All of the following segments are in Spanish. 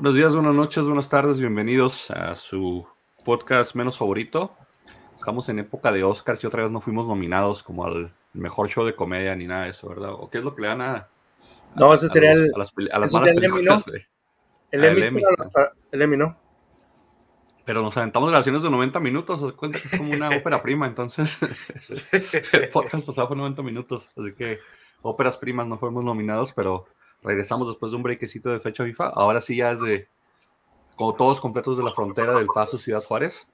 Buenos días, buenas noches, buenas tardes, bienvenidos a su podcast menos favorito. Estamos en época de Oscars y otra vez no fuimos nominados como al mejor show de comedia ni nada de eso, ¿verdad? ¿O qué es lo que le dan a, No, ese sería el, a las, a las malas el Emmy, ¿no? el Emmy. el Emmy. para- el Emmy, ¿no? Pero nos aventamos grabaciones de 90 minutos, haz cuenta que es como una ópera prima, entonces el podcast pasado fue 90 minutos, así que óperas primas no fuimos nominados, pero regresamos después de un brequecito de fecha FIFA. Ahora sí ya es de, como todos completos de la frontera del Paso Ciudad Juárez.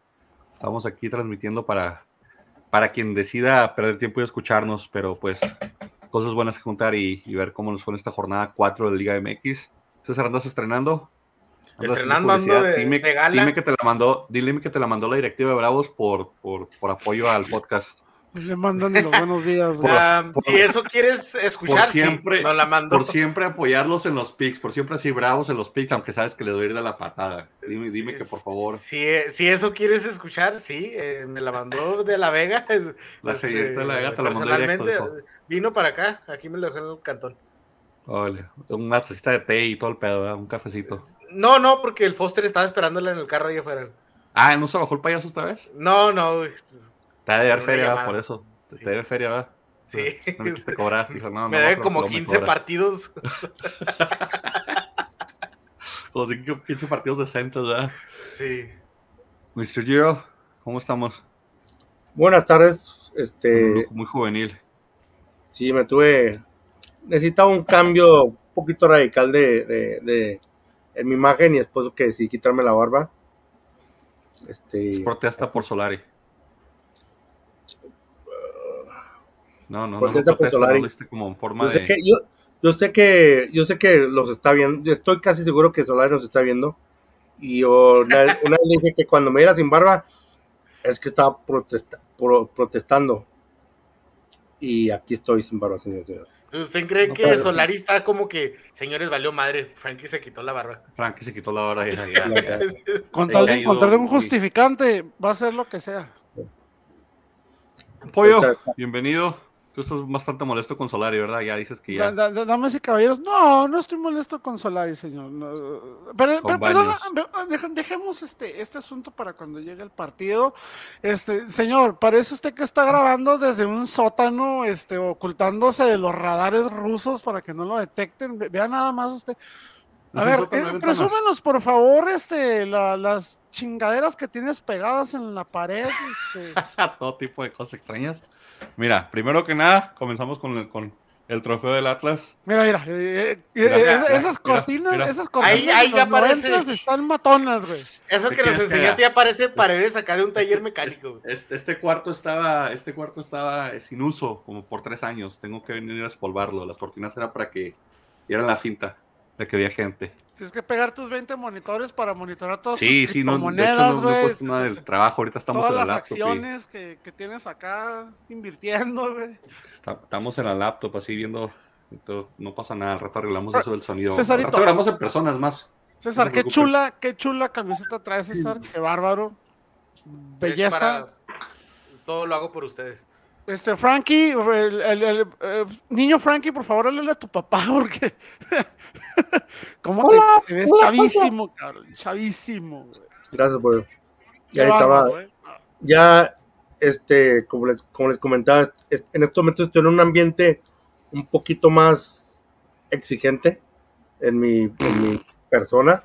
Estamos aquí transmitiendo para, para quien decida perder tiempo y escucharnos, pero pues cosas buenas que contar y, y ver cómo nos fue en esta jornada 4 de Liga MX. César, ¿andas estrenando? ¿Andas Estrenando, ando de- dime, de gala. dime que te la mandó, dile que te la mandó la directiva de Bravos por, por, por apoyo al podcast. Le mandan los buenos días, güey. Ah, por- si eso quieres escuchar, por siempre, sí, nos la mandó. por siempre apoyarlos en los picks, por siempre así bravos en los picks, aunque sabes que le doy ir de la patada. Dime, dime que por favor. Si, si eso quieres escuchar, sí, eh, me la mandó de La Vega. es- La este, señorita de la Vega te la mandó directo. Vino para acá, aquí me lo dejó en el cantón. Órale, una tacita de té y todo el pedo, ¿verdad? un cafecito. No, no, porque el Foster estaba esperándola en el carro ahí afuera. Ah, ¿no se bajó el payaso esta vez? No, no, güey. Te ha de dar Una feria, por eso. Sí. Te debe feria, ¿verdad? Sí. No me quisiste cobrar. Dijo, no, me no, debe como luego me 15 cobra. partidos. Como si que 15 partidos decentes, ¿verdad? Sí. Mr. Giro, ¿cómo estamos? Buenas tardes. Este, muy juvenil. sí, me tuve. Necesitaba un cambio un poquito radical de, de, de- en mi imagen y después que decidí quitarme la barba. Este, Es protesta por Solari. No, no, no, Protesta no por protesta, Solari. no lo viste como en forma yo sé de... que yo, yo sé que yo sé que los está viendo. Estoy casi seguro que Solari nos está viendo. Y yo una, vez- una vez dije que cuando me iera sin barba es que estaba protesta- pro- protestando. Y aquí estoy sin barba, señor. señor. ¿Usted cree No que puede. Solari está como que, señores, valió madre? Frankie se quitó la barba. Frankie se quitó la y ya, ya, ya. Con tal de encontrar un justificante, va a hacer lo que sea. Pollo, bienvenido. Tú estás bastante molesto con Solari, ¿verdad? Ya dices que ya... da- da- Damas y caballeros, no, no estoy molesto con Solari, señor. no, pero, pero- dejemos este, este asunto para cuando llegue el partido. Este, señor, parece usted que está grabando desde un sótano, este, ocultándose de los radares rusos para que no lo detecten. Ve- Vea nada más usted. A ver, eh, presúmenos, por favor, este, la- las chingaderas que tienes pegadas en la pared. Este. Todo tipo de cosas extrañas. Mira, primero que nada, comenzamos con el, con el trofeo del Atlas. Mira, mira, eh, eh, Mira, eh, mira, esas, mira, esas cortinas, esas cortinas Ahí- ahí ya los aparece. 90 están matonas, güey. Eso ¿Qué que nos enseñaste ya parece paredes acá de un taller mecánico. Este, este cuarto estaba, este cuarto estaba sin uso como por tres años. Tengo que venir a espolvarlo. Las cortinas eran para que dieran la finta de que había gente. Tienes que pegar tus 20 monitores para monitorar todas Sí, tus sí, no, de hecho criptomonedas, no, no he güey. puesto nada del trabajo. Ahorita estamos todas en la las laptop. y- acciones que, que tienes acá invirtiendo, güey. Estamos en la laptop así viendo. todo, No pasa nada, al rato arreglamos eso del sonido. Cesarito. Al rato grabamos en personas más. César, No qué chula, qué chula camiseta trae César, qué bárbaro. Belleza. para- Todo lo hago por ustedes. Este, Frankie, el, el- el, eh, niño Frankie, por favor, háblale a tu papá, porque. ¿Cómo te, Hola, te ves hola, chavísimo, cabrón? Chavísimo, güey. Gracias. Qué Ya estaba, güey. ya, este, como les, como les comentaba, en estos momentos estoy en un ambiente un poquito más exigente en mi, en mi persona.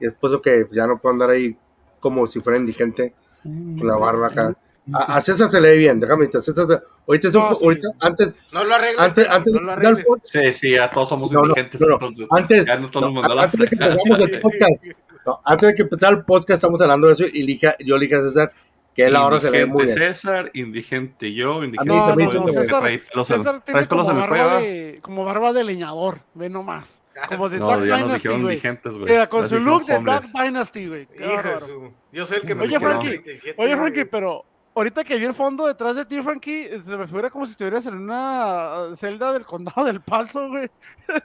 Y después de que ya no puedo andar ahí como si fuera indigente con la barba acá. A, a César se le ve bien, déjame decirte, César se- ahorita, es un- No, sí. ahorita antes, No lo arregles. antes, antes no de lo empezar el arregles. pod- Sí, sí, ya todos somos No, no, indigentes. no, no. entonces, Antes- ya no nos no, antes de que empezamos el podcast, no, antes de que empezara el podcast, estamos hablando de eso y le dije- yo le dije a César que él ahora se le ve muy Indigente bien. César, indigente yo, indigente se No, no, no, César, tiene como barba, de, como barba de leñador, ve nomás. Como de No, Dark ya nos Dynasty, indigentes, güey. Mira, con su look de. Dark Dynasty, güey. Yo soy el que me Oye, Frankie, 37, Oye. Frankie, pero ahorita que vi el fondo detrás de ti, Frankie, se me figura como si estuvieras en una celda del condado del Paso, güey.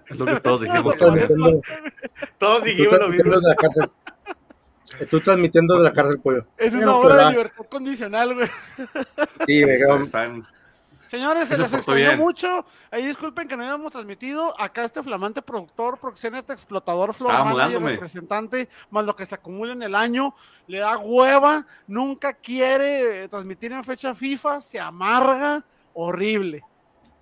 Es lo que todos dijimos. Todos dijimos lo mismo. desde la cárcel. Estoy transmitiendo de la cárcel pollo. En una hora de libertad condicional, güey. Sí, en- Señores, se Se les extrañó bien. mucho. Ahí disculpen que no habíamos transmitido. Acá este flamante productor, proxeneta, explotador, Estaba manager, mudándome. representante, más lo que se acumula en el año, le da hueva, nunca quiere transmitir en fecha FIFA, se amarga, horrible.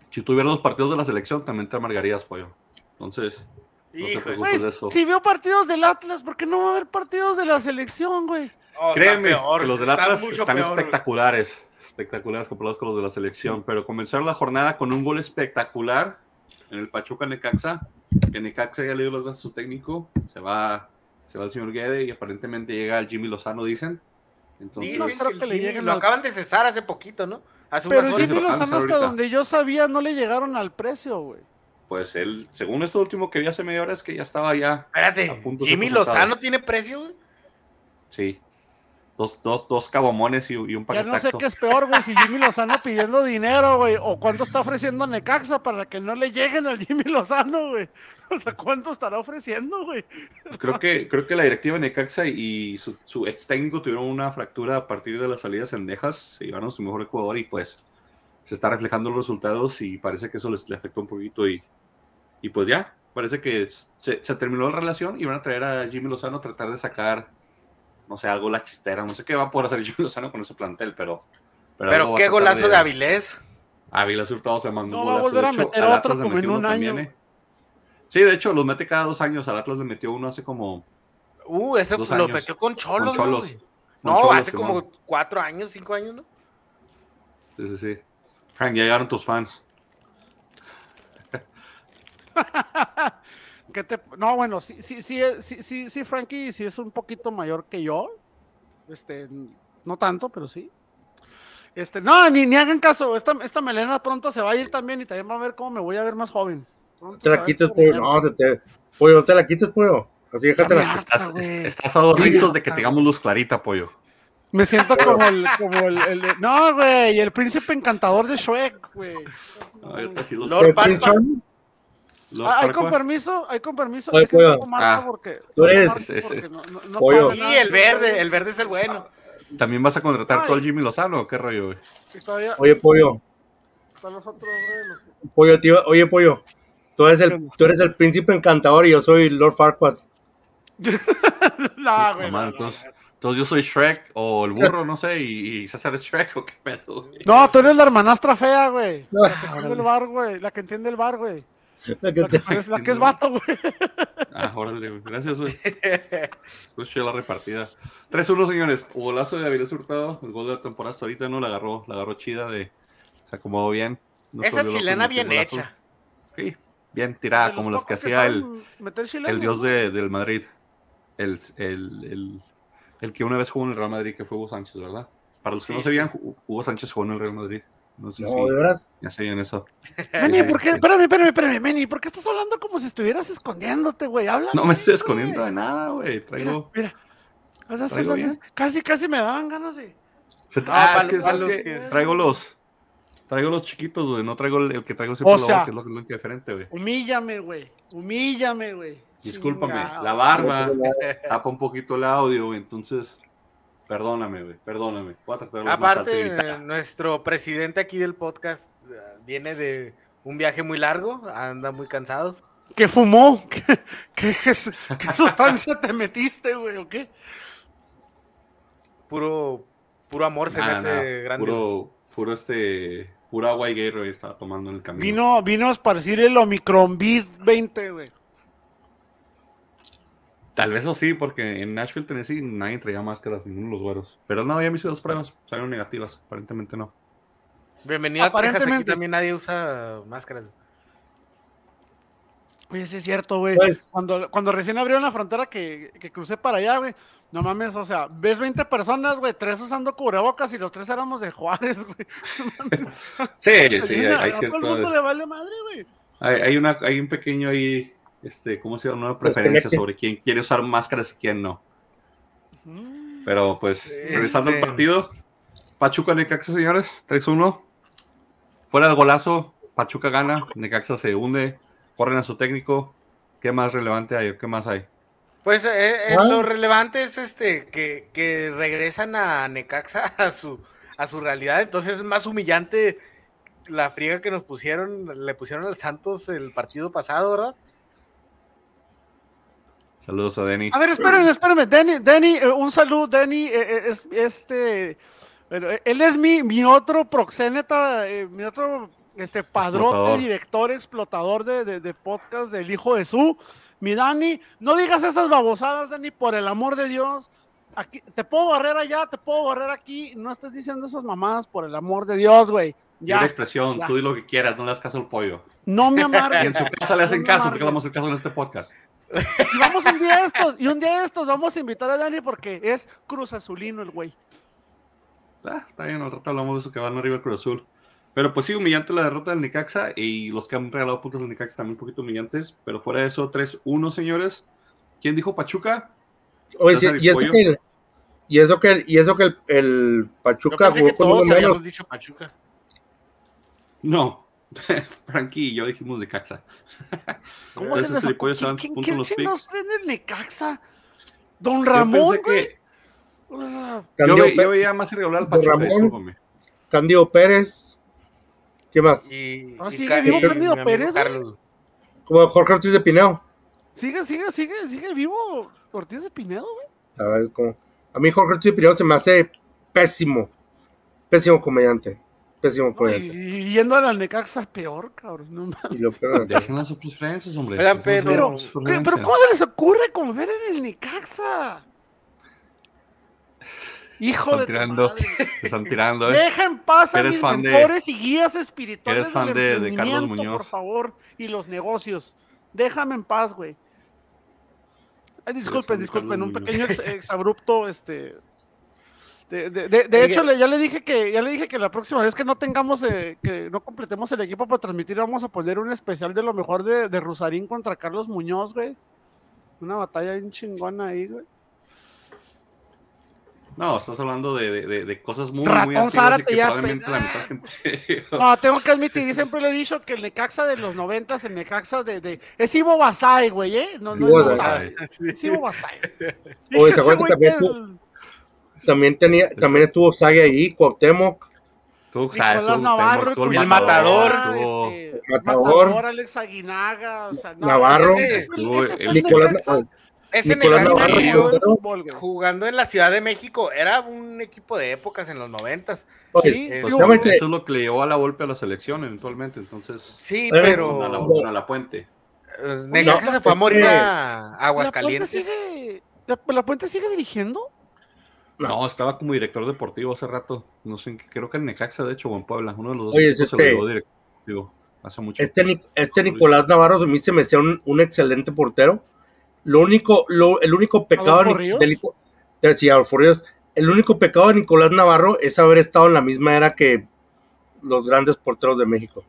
Si tuvieras los partidos de la selección, también te amargarías, pollo. Entonces, no te Hijo, preocupes Güey, de eso. si vio partidos del Atlas, ¿por qué no va a haber partidos de la selección, güey? oh, Créeme peor, que los del Atlas están peor, güey. espectaculares. Espectaculares comparados con los de la selección. Pero comenzar la jornada con un gol espectacular en el Pachuca Necaxa. Que Necaxa ya le dio los datos a su técnico. Se va, se va el señor Guede y aparentemente llega el Jimmy Lozano, dicen. Entonces, Dicen No creo que le Jimmy- lo acaban de cesar hace poquito, ¿no? Hace Pero unas horas. Jimmy Lozano, hasta donde yo sabía, no le llegaron al precio, güey. pues él, según esto último que vi hace media hora, es que ya estaba ya. A Espérate, punto ¿Jimmy. Lozano tiene precio, güey? Sí. Dos, dos, dos cabomones y, y un Ya no sé paquetaxo. qué es peor, güey, si Jimmy Lozano pidiendo dinero, güey, o cuánto está ofreciendo Necaxa para que no le lleguen al Jimmy Lozano, güey. O sea, ¿cuánto estará ofreciendo, güey? Creo que, creo que la directiva de Necaxa y su, su ex técnico tuvieron una fractura a partir de las salidas cendejas, se llevaron a su mejor jugador y pues se está reflejando los resultados y parece que eso les le afectó un poquito y, y pues ya, parece que se, se terminó la relación y van a traer a Jimmy Lozano a tratar de sacar, no sé, algo la chistera, no sé qué va a poder hacer Jimmy Lozano con ese plantel, pero... Pero qué golazo de Avilés. Avilés Hurtado se mandó No va a volver de a hecho, meter otro como en un año. ¿eh? Sí, de hecho, los mete cada dos años. Al Atlas le metió uno hace como Uh, ese Dos lo años. metió con Cholos, Con ¿no, Cholos. con No, Cholos, hace como cuatro años, cinco años, ¿no? Sí, sí, sí. Frank, ya llegaron tus fans. ¿Qué te... No, bueno, sí, sí, sí, sí, sí, sí, Frankie, sí es un poquito mayor que yo. Este, no tanto, pero sí. Este, no, ni, ni hagan caso. Esta, esta melena pronto se va a ir también y también va a ver cómo me voy a ver más joven. Pronto te la quites, pollo. No, se te. Pollo, no te la quites, pollo. Así déjatela. harta, Estás, estás a dos rizos de que tengamos luz clarita, pollo. Me siento como el, como el, no, güey, el príncipe encantador de Shrek, güey. Los- Lord Eh, Prince Parpa. Charming, los Ah, hay Parpa. con permiso, hay con permiso. Ay, tomar Ah, porque, tú eres- porque no- no- no Pollo. nada. el verde, el verde es el bueno. ¿También vas a contratar Ay. al Jimmy Lozano o qué rollo, güey? Todavía Oye, pollo. están los otros, Pollo, tío. Oye, pollo. Tú eres, el, tú eres el príncipe encantador y yo soy Lord Farquaad. No, güey. No, man, no, no, entonces, entonces yo soy Shrek o el burro, no sé, y, y César es Shrek o qué pedo, güey. No, tú eres la hermanastra fea, güey. La que Ah, entiende el bar, güey. La que entiende el bar, güey. La que La que, te- parece- la que es vato, güey. Ah, órale, güey. Gracias, güey. Escuché la repartida. 3-1, señores. Golazo de Avilés Hurtado. El gol de la temporada hasta ahorita no la agarró. La agarró chida de. Se acomodó bien. No Esa chilena bien golazo. hecha. Sí, bien tirada, De como las que hacía el, el dios de, del Madrid. El, el, el, el que una vez jugó en el Real Madrid, que fue Hugo Sánchez, ¿verdad? Para los que Sí, no sabían, Hu- Hugo Sánchez jugó en el Real Madrid. No sé No, si de veras. ya sabían eso. Meni, ¿por qué? Espérame, espérame, espérame, Meni. ¿Por qué estás hablando como si estuvieras escondiéndote, güey? Habla. No me estoy escondiendo de nada, güey. Traigo. Mira, mira. Estás traigo hablando- bien. Casi, casi me daban ganas de. Se Ah, ah, es que, Traigo los. Traigo los chiquitos, güey. No traigo el, el que traigo siempre O la sea- boca, que es lo que es lo diferente, güey. Humíllame, güey. Humíllame, güey. Discúlpame. Chingado. La barba tapa un poquito el audio, güey. Entonces, perdóname, güey. Perdóname. Voy a tratar más Aparte, nuestro presidente aquí del podcast eh, viene de un viaje muy largo, anda muy cansado. ¿Qué fumó? ¿Qué, qué, qué su- qué sustancia te metiste, güey? ¿O qué? Puro, puro amor se mete nada. grande. Puro, puro este. Pura agua y guerra estaba tomando en el camino. Vino, vino a esparcir el Omicron Beat 20, güey. Tal vez eso sí, porque en Nashville, Tennessee, nadie traía máscaras, ninguno de los güeros. Pero no, ya me hice dos pruebas. Salieron negativas. Aparentemente no. Bienvenido a Texas, aquí Aparentemente. también nadie usa máscaras. Oye, sí es cierto, güey. Pues- Cuando, cuando recién abrieron la frontera que, que crucé para allá, güey. No mames, o sea, ves 20 personas, güey, tres usando cubrebocas y los tres éramos de Juárez, güey. Sí, sí, hay, a hay todo el mundo le vale madre, güey. Hay, hay una, hay un pequeño ahí, este, ¿cómo se llama? Una preferencia Este, sobre quién quiere usar máscaras y quién no. Mm. Pero pues, Este- regresando al partido, Pachuca Necaxa, señores, 3-1. Fuera del golazo, Pachuca gana, Necaxa se hunde, corren a su técnico. ¿Qué más relevante hay? ¿Qué más hay? Pues eh, eh, Ah. lo relevante es este que, que regresan a Necaxa a su, a su realidad. Entonces es más humillante la friega que nos pusieron, le pusieron al Santos el partido pasado, ¿verdad? Saludos a Denny. A ver, espérenme, espérenme. Denny, Denny eh, un saludo, Denny. eh, eh, es, este, bueno, él es mi, mi otro proxeneta, eh, mi otro este, padrote, Explotador. director, explotador de, de, de podcast del hijo de su. Mi Dani, no digas esas babosadas, Dani, por el amor de Dios. Aquí, te puedo barrer allá, te puedo barrer aquí. No estés diciendo esas mamadas por el amor de Dios, güey. Ya. Expresión, ya. tú di lo que quieras, no le das caso al pollo. no me Y amargues. en su casa le hacen No caso, porque le vamos a hacer caso en este podcast. Y vamos un día de estos, y un día de estos vamos a invitar a Dani porque es Cruz Azulino el güey. Ah, está bien, al rato hablamos de eso que van arriba el Cruz Azul. Pero pues sí, humillante la derrota del Necaxa y los que han regalado puntos del Necaxa también un poquito humillantes. Pero fuera de eso, 3-1, señores. ¿Quién dijo Pachuca? Oye, sí, César y eso que el, y eso que el, y eso que el, el Yo Pachuca pensé jugó que con todos menos. habíamos dicho Pachuca. No. Frankie y yo dijimos Necaxa. ¿Cómo se les ocurre? ¿Quién, los picks. traen el Necaxa? Don Yo Ramón, güey. que. Yo, Candido, ve- yo veía más irregular al Don Pachuca, Ramón. Candido Pérez. ¿Qué más? Y, Ah, y sigue vivo amigo Pérez. Como Jorge Ortiz de Pineo. Sigue, sigue, sigue, sigue vivo Ortiz de Pinedo, güey. Es como- a mí Jorge Ortiz de Pineo se me hace pésimo. Pésimo comediante. Pésimo Y, yendo a la Necaxa peor, cabrón. no mames. Y lo peor- Dejen las sus preferencias, hombre. Dejen pero- sus ¿Qué- preferencias. pero ¿cómo se les ocurre confiar en el Necaxa? Hijo Están de tirando. están tirando, ¿eh? Deja en paz a Eres mis fan de- mentores y guías espirituales eres fan del de- de Carlos Muñoz. por favor, y los negocios. Déjame en paz, güey. Ay, disculpen, disculpen, un pequeño ex, exabrupto, este. De, de- de- hecho, le- ya le dije que ya le dije que la próxima vez que no tengamos, eh, que no completemos el equipo para transmitir, vamos a poner un especial de lo mejor de, de Rusarín contra Carlos Muñoz, güey. Una batalla bien chingona ahí, güey. No, estás hablando de, de- cosas muy, Ratón muy antiguas y Zárate que ya probablemente la espe- mitad de gente- No, tengo que admitir, y siempre le he dicho que el Necaxa de los noventas, el Necaxa de, de es Ivo Basay, güey, ¿eh? No, no Ivo es Basay. Es Ivo Basay. Oye, ¿te acuerdas también También tenía, también estuvo Saga ahí, Cuauhtémoc, Tú, Nicolás Navarro, estuvo el matador, estuvo- este, Matador. Matador, Alex Aguinaga, o sea, no, Navarro. ese- el- el- el Nicolás, Ese Nicolás Navarro, güey. jugando en la Ciudad de México, era un equipo de épocas en los noventas. Oye, Sí, pues, Pues, obviamente- eso es lo que le llevó a la golpe a la selección eventualmente, entonces Sí, Eh, a la, pero a la puente. Necaxa no, se fue a es morir que- a ¿La Puente Aguascalientes. sigue, la, la Puente sigue dirigiendo? No. No, estaba como director deportivo hace rato. No sé, creo que en Necaxa, de hecho, o en Puebla. Uno de los dos Oye, es se lo este- llevó directivo hace mucho. Este, Ni- este Nicolás Navarro a mí se me hacía un, un excelente portero. Lo único, lo, el único pecado ¿Adolfo de, sí, el único pecado de Nicolás Navarro es haber estado en la misma era que los grandes porteros de México.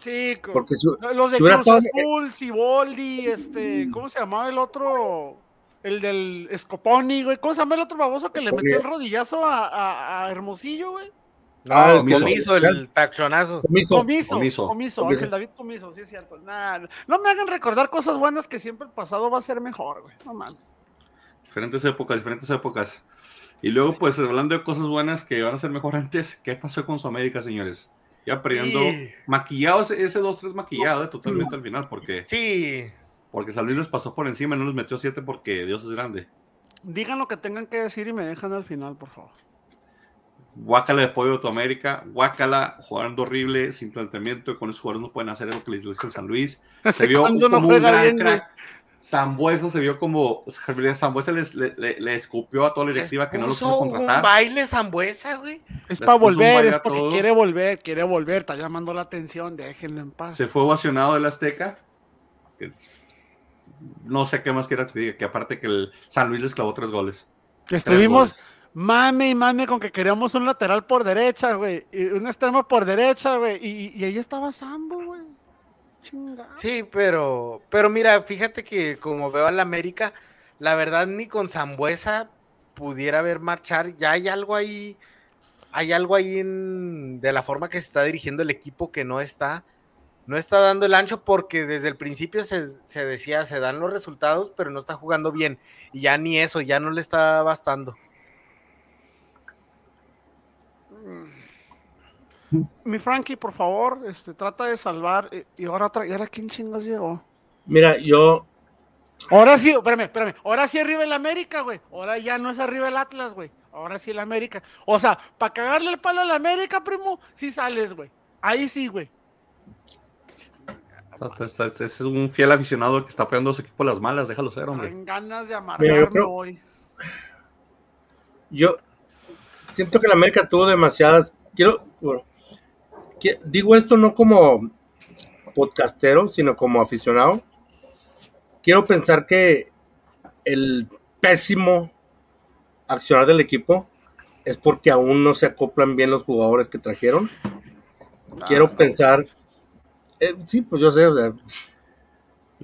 Sí, Porque si, los de si Cruz Azul, Siboldi, este, ¿cómo se llamaba el otro? El del Scoponi, güey. ¿Cómo se llama el otro baboso que le metió el rodillazo a, a- a Hermosillo, güey? No, Ah, el Comiso, Comiso. el tachonazo. Comiso, Comiso, Comiso. Comiso, Comiso. Ángel David Comiso, sí es cierto. Nah, no me hagan recordar cosas buenas que siempre el pasado va a ser mejor, güey. No mames. Diferentes épocas, diferentes épocas. Y luego, pues, hablando de cosas buenas que van a ser mejor antes, ¿qué pasó con su América, señores? Ya perdiendo, Y- maquillado ese, ese 2-3 maquillado, eh, totalmente al final, porque, Sí, porque San Luis les pasó por encima y no les metió 7 porque Dios es grande. Digan lo que tengan que decir y me dejan al final, por favor. Guácala de pollo de tu América, guácala, jugando horrible, sin planteamiento, y con esos jugadores no pueden hacer lo que les hizo el San Luis. Se vio no como un gran bien, crack. Zambuesa se vio como Zambuesa les- le, le- le escupió a toda la directiva que no lo quiso un contratar. baile Zambuesa, güey. Es Les para un volver, es porque todos. quiere volver, quiere volver, está llamando la atención, déjenlo en paz. Se fue ovacionado del Azteca. No sé qué más quiera que te diga, que aparte que el San Luis les clavó tres goles. Tres Estuvimos goles. mame y mame con que queríamos un lateral por derecha, güey, y un extremo por derecha, güey, y, y ahí estaba Sambo, güey. Chingado. Sí, pero, pero mira, fíjate que como veo al América, la verdad ni con Zambuesa pudiera ver marchar. Ya hay algo ahí, hay algo ahí en, de la forma que se está dirigiendo el equipo que no está, no está dando el ancho porque desde el principio se, se decía, se dan los resultados, pero no está jugando bien. Y ya ni eso, ya no le está bastando. mi Frankie, por favor, este, trata de salvar. eh, Y ahora, ¿y ahora quién chingos llegó? Mira, yo, Ahora sí, espérame, espérame. Ahora sí arriba el América, güey. Ahora ya no es arriba el Atlas, güey. Ahora sí el América. O sea, para cagarle el palo al América, primo, sí sales, güey. Ahí sí, güey. Está- está- Es un fiel aficionado que está apoyando a su equipo a las malas, déjalo ser, hombre. Traen ganas de Mira, amargarme yo creo- hoy. yo siento que la América tuvo demasiadas. Quiero, bueno, que- digo esto no como podcastero, sino como aficionado. Quiero pensar que el pésimo accionar del equipo es porque aún no se acoplan bien los jugadores que trajeron. Quiero pensar. Eh, sí, pues yo sé, o sea,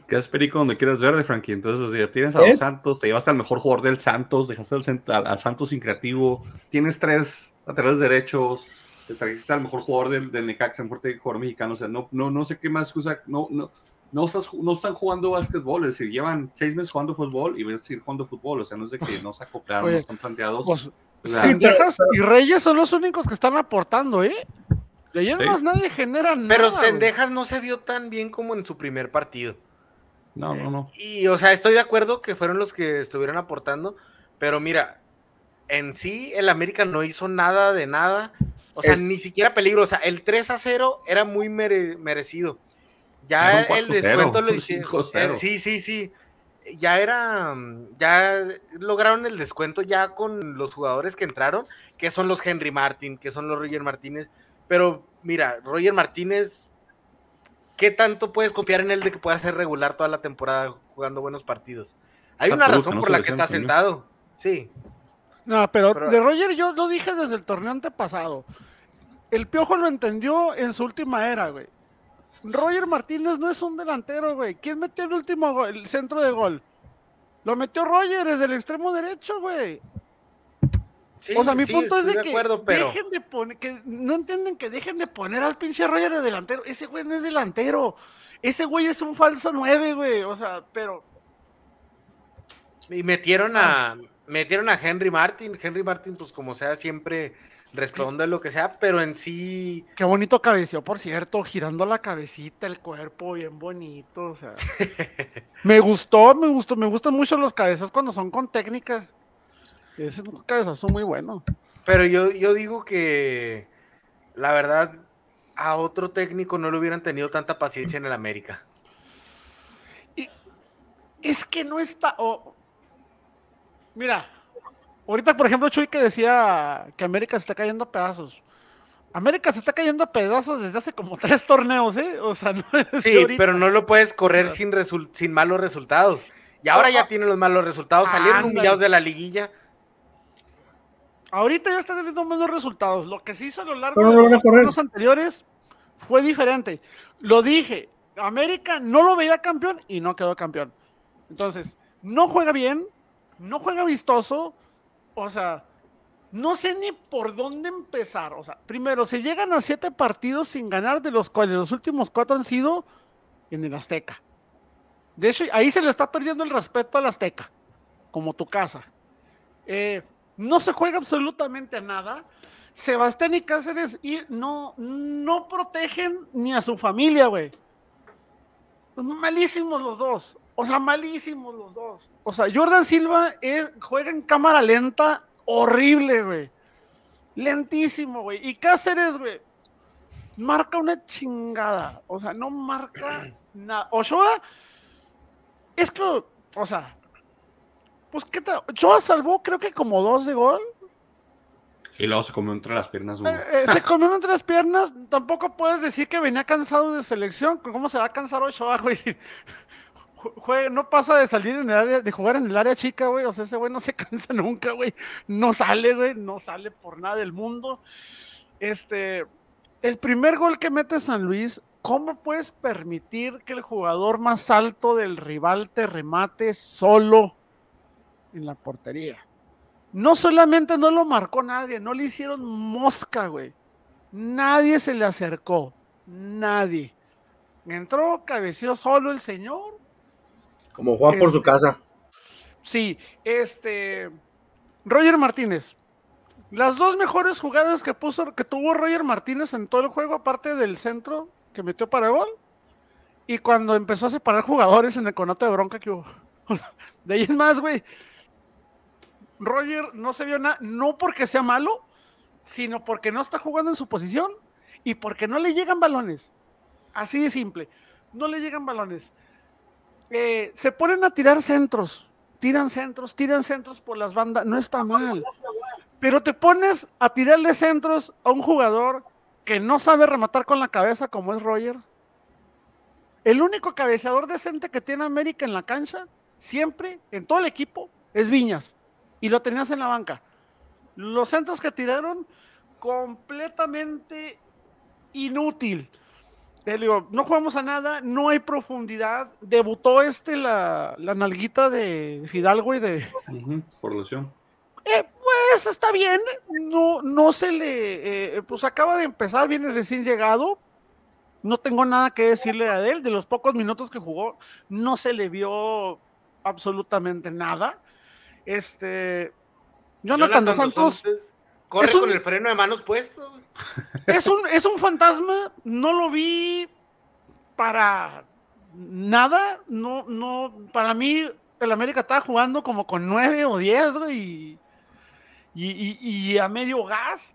Que es perico donde quieres verde, Frankie. Entonces, tienes a ¿Eh? los Santos, te llevaste al mejor jugador del Santos, dejaste al, al- al Santos sin creativo, tienes tres laterales derechos, te trajiste al mejor jugador del, del Necaxa, mejor técnico jugador mexicano. O sea, no, no, no sé qué más excusa. No, no, no, estás, no están jugando básquetbol, es decir, llevan seis meses jugando fútbol y van a seguir jugando fútbol. O sea, no es de que no se acoplaron, Oye, no están planteados. Pues, O sea, Sí, pero- Sendejas y Reyes son los únicos que están aportando, ¿eh? De ahí en Sí. más nadie genera nada. Pero. Sendejas no se vio tan bien como en su primer partido. no, no, no. Y, o sea, estoy de acuerdo que fueron los que estuvieron aportando, pero mira, en sí el América no hizo nada de nada, o sea, Es- ni siquiera peligro, o sea, el 3 a 0 era muy mere- merecido. Ya el 4-0, descuento lo hicieron. 5-0. eh, Sí, sí, sí. Ya era, ya lograron el descuento ya con los jugadores que entraron, que son los Henry Martin, que son los Roger Martínez. Pero mira, Roger Martínez, ¿qué tanto puedes confiar en él de que pueda ser regular toda la temporada jugando buenos partidos? Hay una razón no por la que está sentado. Sí. No, pero, Pero- de Roger yo lo dije desde el torneo antepasado. El Piojo lo entendió en su última era, güey. Roger Martínez no es un delantero, güey. ¿Quién metió el último gol, el centro de gol? Lo metió Roger desde el extremo derecho, güey. Sí, o sea, mi sí, punto es de que acuerdo, pero dejen de poner, que no entienden que dejen de poner al pinche Roger de delantero. Ese güey no es delantero. Ese güey es un falso nueve, güey. O sea, pero y metieron a metieron a Henry Martin. Henry Martin, pues como sea, siempre responde lo que sea, pero en sí qué bonito cabeció, por cierto, girando la cabecita, el cuerpo, bien bonito. O sea, me gustó, me gustó, me gustan mucho los cabezas cuando son con técnica. Ese es un cabezazo muy bueno. Pero yo, yo digo que la verdad a otro técnico no le hubieran tenido tanta paciencia en el América. Es que no está. Mira, ahorita, por ejemplo, Chuy que decía que América se está cayendo a pedazos. América se está cayendo a pedazos desde hace como tres torneos, ¿eh? O sea, no es Sí, ahorita. pero no lo puedes correr sin, sin malos resultados. Y ahora ya tiene los malos resultados. Salieron humillados de la liguilla. Ahorita ya está teniendo menos resultados. Lo que se hizo a lo largo Pero de no los van a correr. torneos anteriores fue diferente. Lo dije, América no lo veía campeón y no quedó campeón. Entonces, no juega bien, no juega vistoso, o sea, no sé ni por dónde empezar. O sea, primero, se llegan a siete partidos sin ganar, de los cuales los últimos cuatro han sido en el Azteca. De hecho, ahí se le está perdiendo el respeto al Azteca, como tu casa. Eh, no se juega absolutamente a nada. Sebastián y Cáceres no, no protegen ni a su familia, güey. Malísimos los dos. O sea, malísimos los dos. O sea, Jordan Silva juega en cámara lenta, horrible, güey. Lentísimo, güey. Y Cáceres, güey, marca una chingada. O sea, no marca nada. Ochoa, es que, o sea, pues qué tal. Ochoa salvó, creo que como dos de gol. Y luego se comió entre las piernas uno. Eh, eh, se comió entre las piernas. Tampoco puedes decir que venía cansado de selección. ¿Cómo se va a cansar Ochoa, güey? Jue- no pasa de salir en el área, de jugar en el área chica, güey. O sea, ese güey no se cansa nunca, güey. No sale, güey. No sale por nada del mundo. Este, el primer gol que mete San Luis, ¿cómo puedes permitir que el jugador más alto del rival te remate solo en la portería? No solamente no lo marcó nadie, no le hicieron mosca, güey. Nadie se le acercó. Nadie. Entró, cabeció solo el señor. como Juan por su casa. Sí, este. Roger Martínez. Las dos mejores jugadas que puso, que tuvo Roger Martínez en todo el juego, aparte del centro que metió para gol, y cuando empezó a separar jugadores en el conato de bronca que hubo. De ahí es más, güey. Roger no se vio nada, no porque sea malo, sino porque no está jugando en su posición y porque no le llegan balones. Así de simple. No le llegan balones. Eh, se ponen a tirar centros, tiran centros, tiran centros por las bandas, no está mal. Pero te pones a tirarle centros a un jugador que no sabe rematar con la cabeza como es Roger. El único cabeceador decente que tiene América en la cancha, siempre, en todo el equipo, es Viñas. Y lo tenías en la banca. Los centros que tiraron, completamente inútil. Te digo, no jugamos a nada, no hay profundidad. Debutó este la, la nalguita de Fidalgo y de. Por lesión. Eh, pues está bien, no, no se le. eh, pues acaba de empezar, viene recién llegado. No tengo nada que decirle a él. De los pocos minutos que jugó, no se le vio absolutamente nada. Este. Jonathan, dos Santos. corre es un- con el freno de manos puesto. Es un, es un fantasma, no lo vi para nada, no, no, para mí el América estaba jugando como con nueve o diez, y, y, y- y a medio gas.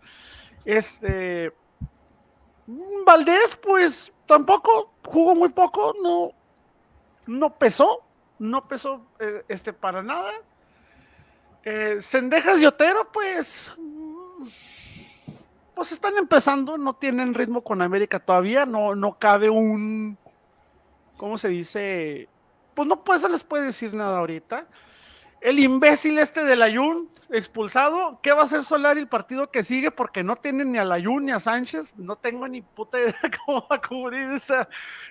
Este, Valdés, pues tampoco, jugó muy poco, no, no pesó, no pesó eh, este, para nada. Eh, y Otero, pues, pues están empezando, no tienen ritmo con América todavía, no, no cabe un, ¿cómo se dice? Pues no pues, se les puede decir nada ahorita. El imbécil este del Ayun expulsado, ¿qué va a hacer Solari el partido que sigue? Porque no tienen ni al Ayun ni a Sánchez, no tengo ni puta idea cómo va a cubrir esa,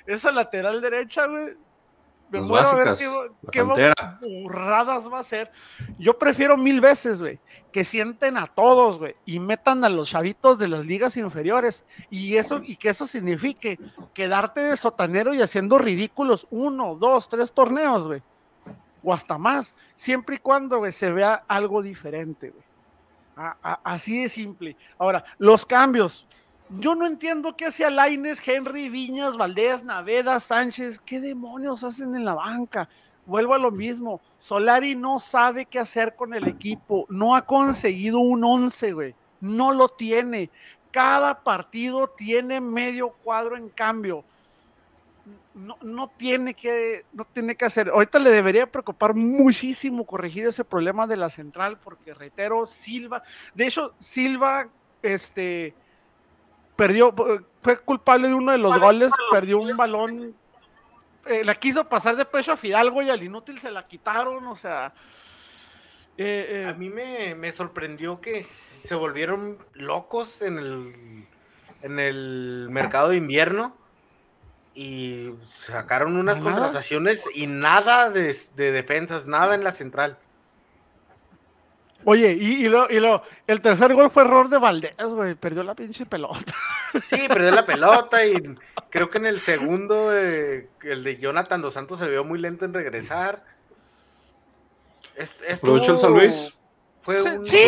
esa lateral derecha, güey. Me muero a ver qué, burradas va a hacer. Yo prefiero mil veces, güey, que sienten a todos, güey, y metan a los chavitos de las ligas inferiores. Y eso, y que eso signifique quedarte de sotanero y haciendo ridículos uno, dos, tres torneos, güey. O hasta más, siempre y cuando güey, se vea algo diferente, güey. Así de simple. Ahora, los cambios. Yo no entiendo qué hacía Laines, Henry, Viñas, Valdés, Naveda, Sánchez. ¿Qué demonios hacen en la banca? Vuelvo a lo mismo. Solari no sabe qué hacer con el equipo. No ha conseguido un 11, güey. No lo tiene. Cada partido tiene medio cuadro en cambio. No, no tiene que, no tiene que hacer. Ahorita le debería preocupar muchísimo corregir ese problema de la central, porque reitero, Silva, de hecho, Silva, este, perdió, fue culpable de uno de los goles, perdió un balón, eh, la quiso pasar de pecho a Fidalgo y al inútil se la quitaron, o sea. eh, eh, A mí me, me sorprendió que se volvieron locos en el, en el mercado de invierno y sacaron unas ¿Nada? contrataciones y nada de, de defensas, nada en la central. Oye, y, y, lo, y lo, el tercer gol fue error de Valdés, güey, perdió la pinche pelota. Sí, perdió la pelota y creo que en el segundo, eh, el de Jonathan Dos Santos se vio muy lento en regresar. Est- Aprovechó el estuvo- San Luis. Fue Sí, un- sí.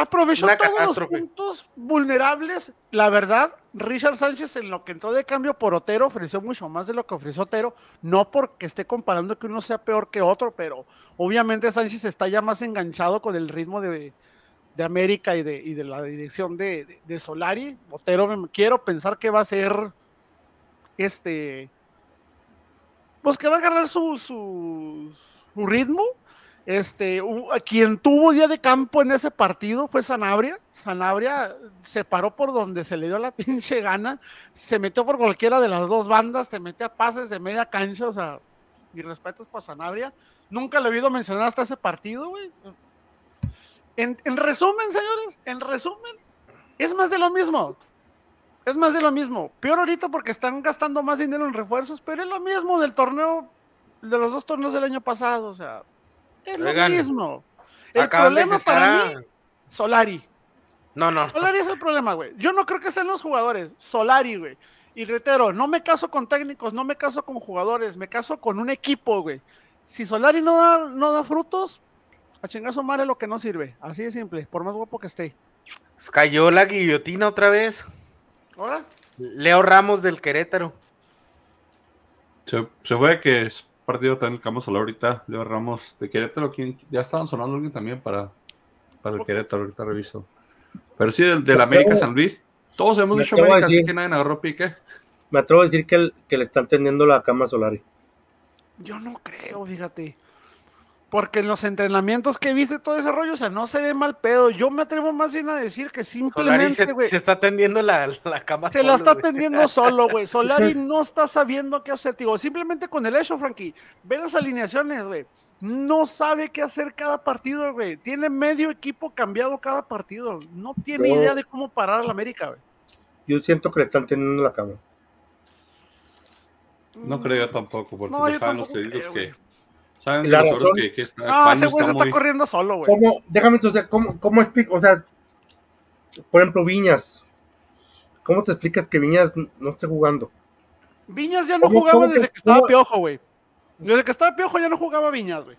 Aprovechó. Una todos los puntos vulnerables. La verdad, Richard Sánchez en lo que entró de cambio por Otero ofreció mucho más de lo que ofreció Otero. No porque esté comparando que uno sea peor que otro, pero obviamente Sánchez está ya más enganchado con el ritmo de, de América y de, y de la dirección de, de- de Solari. Otero, quiero pensar que va a ser este. Pues que va a agarrar su, su, su ritmo. Este, quien tuvo día de campo en ese partido fue Sanabria. Sanabria se paró por donde se le dio la pinche gana, se metió por cualquiera de las dos bandas, te mete a pases de media cancha, o sea, mis respetos para Sanabria. Nunca le he oído mencionar hasta ese partido, güey. En resumen, señores, en resumen, es más de lo mismo. Es más de lo mismo. Peor ahorita porque están gastando más dinero en refuerzos, pero es lo mismo del torneo, de los dos torneos del año pasado, o sea, es Oigan, lo mismo. El problema para a- mí, Solari. No, no. Solari es el problema, güey. Yo no creo que sean los jugadores. Solari, güey. Y reitero, no me caso con técnicos, no me caso con jugadores, me caso con un equipo, güey. Si Solari no da, no da frutos, A chingar su madre lo que no sirve. Así de simple, por más guapo que esté. Cayó la guillotina otra vez. ¿Ahora? Leo Ramos del Querétaro. Se, se fue que es partido también el Campo Solar ahorita. Leo Ramos de Querétaro. ¿quién? Ya estaban sonando alguien también para, para el Querétaro. Ahorita reviso. Pero sí, del, América San Luis. Todos hemos dicho a América, así que nadie agarró pique. Me atrevo a decir que, el- que le están tendiendo la cama a Solari. Yo no creo, fíjate. Porque en los entrenamientos que viste todo ese rollo, o sea, no se ve mal pedo. Yo me atrevo más bien a decir que simplemente, se, güey, se está tendiendo la, la cama. se la solo, está güey. tendiendo solo, güey. Solari no está sabiendo qué hacer, tío. Simplemente con el hecho, Frankie, ve las alineaciones, güey. No sabe qué hacer cada partido, güey. Tiene medio equipo cambiado cada partido. No tiene idea de cómo parar al América, güey. Yo siento que le están tendiendo la cama. No creo yo tampoco, porque No, no, yo saben los creo, que. Saben la razón- que, que está, No, ese güey se está muy- corriendo solo, güey. ¿Cómo? Déjame, o sea, ¿cómo, cómo explico? O sea, por ejemplo, Viñas. ¿Cómo te explicas que Viñas no esté jugando? Viñas ya no ¿Cómo- jugaba que- desde que estaba cómo- piojo, güey. Desde que estaba piojo ya no jugaba Viñas, güey.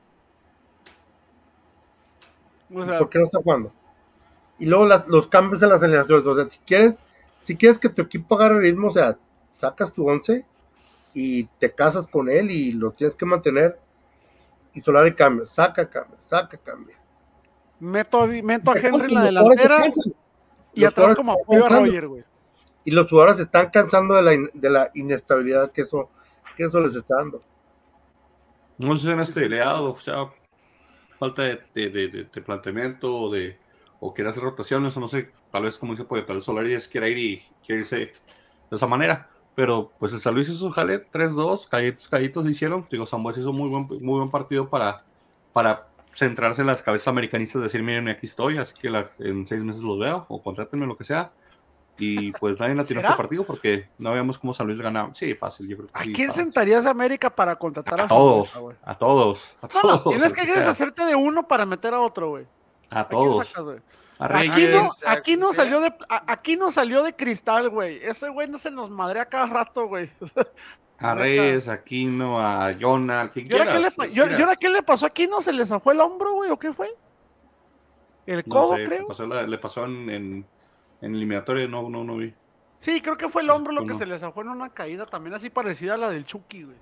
O sea, ¿Por qué no está jugando? Y luego las- los cambios en las alineaciones. O sea, si quieres, si quieres que tu equipo agarre ritmo, o sea, sacas tu once y te casas con él y lo tienes que mantener. Y Solari cambia, saca, cambia, saca, cambia. meto, a- meto a Henry en la se delantera y los atrás como se apoyo a. Roger, güey. Y los jugadores se están cansando de la, in- de la inestabilidad que eso, que eso les está dando. No sé si han esteleado, o sea, falta de, de, de- de- de planteamiento o de o quiere hacer rotaciones, o no sé, tal vez como dice puede tal vez Solari es quiere ir y quiere irse de esa manera. Pero pues el San Luis hizo un jale 3-2, callitos, callitos hicieron. Digo, San Luis hizo muy buen, muy buen partido para, para centrarse en las cabezas americanistas, decir, miren, aquí estoy, así que la- en seis meses los veo, o contrátenme, lo que sea. Y pues nadie latinó ¿Será? este partido porque no veíamos cómo San Luis ganaba. Sí, fácil, yo creo que ¿A sí, quién fácil. sentarías a América para contratar a, A todos, Zambuesa, güey? a todos, a No, no, todos. tienes que deshacerte de uno para meter a otro, güey. A ¿A quién todos. sacas, Aquí no, aquí no salió de, a- aquí no salió de cristal, güey. Ese güey no se nos madrea cada rato, güey. A Reyes, a Aquino, a Jonah, al que ¿Y ahora qué, le, y ahora- qué le pasó aquí? ¿No se le zafó el hombro, güey? ¿O qué fue? El No codo, sé, creo. Le pasó, la- le pasó en, en, en eliminatoria, no, no, no vi. Sí, creo que fue el hombro lo que se le zafó en una caída también así parecida a la del Chucky, güey.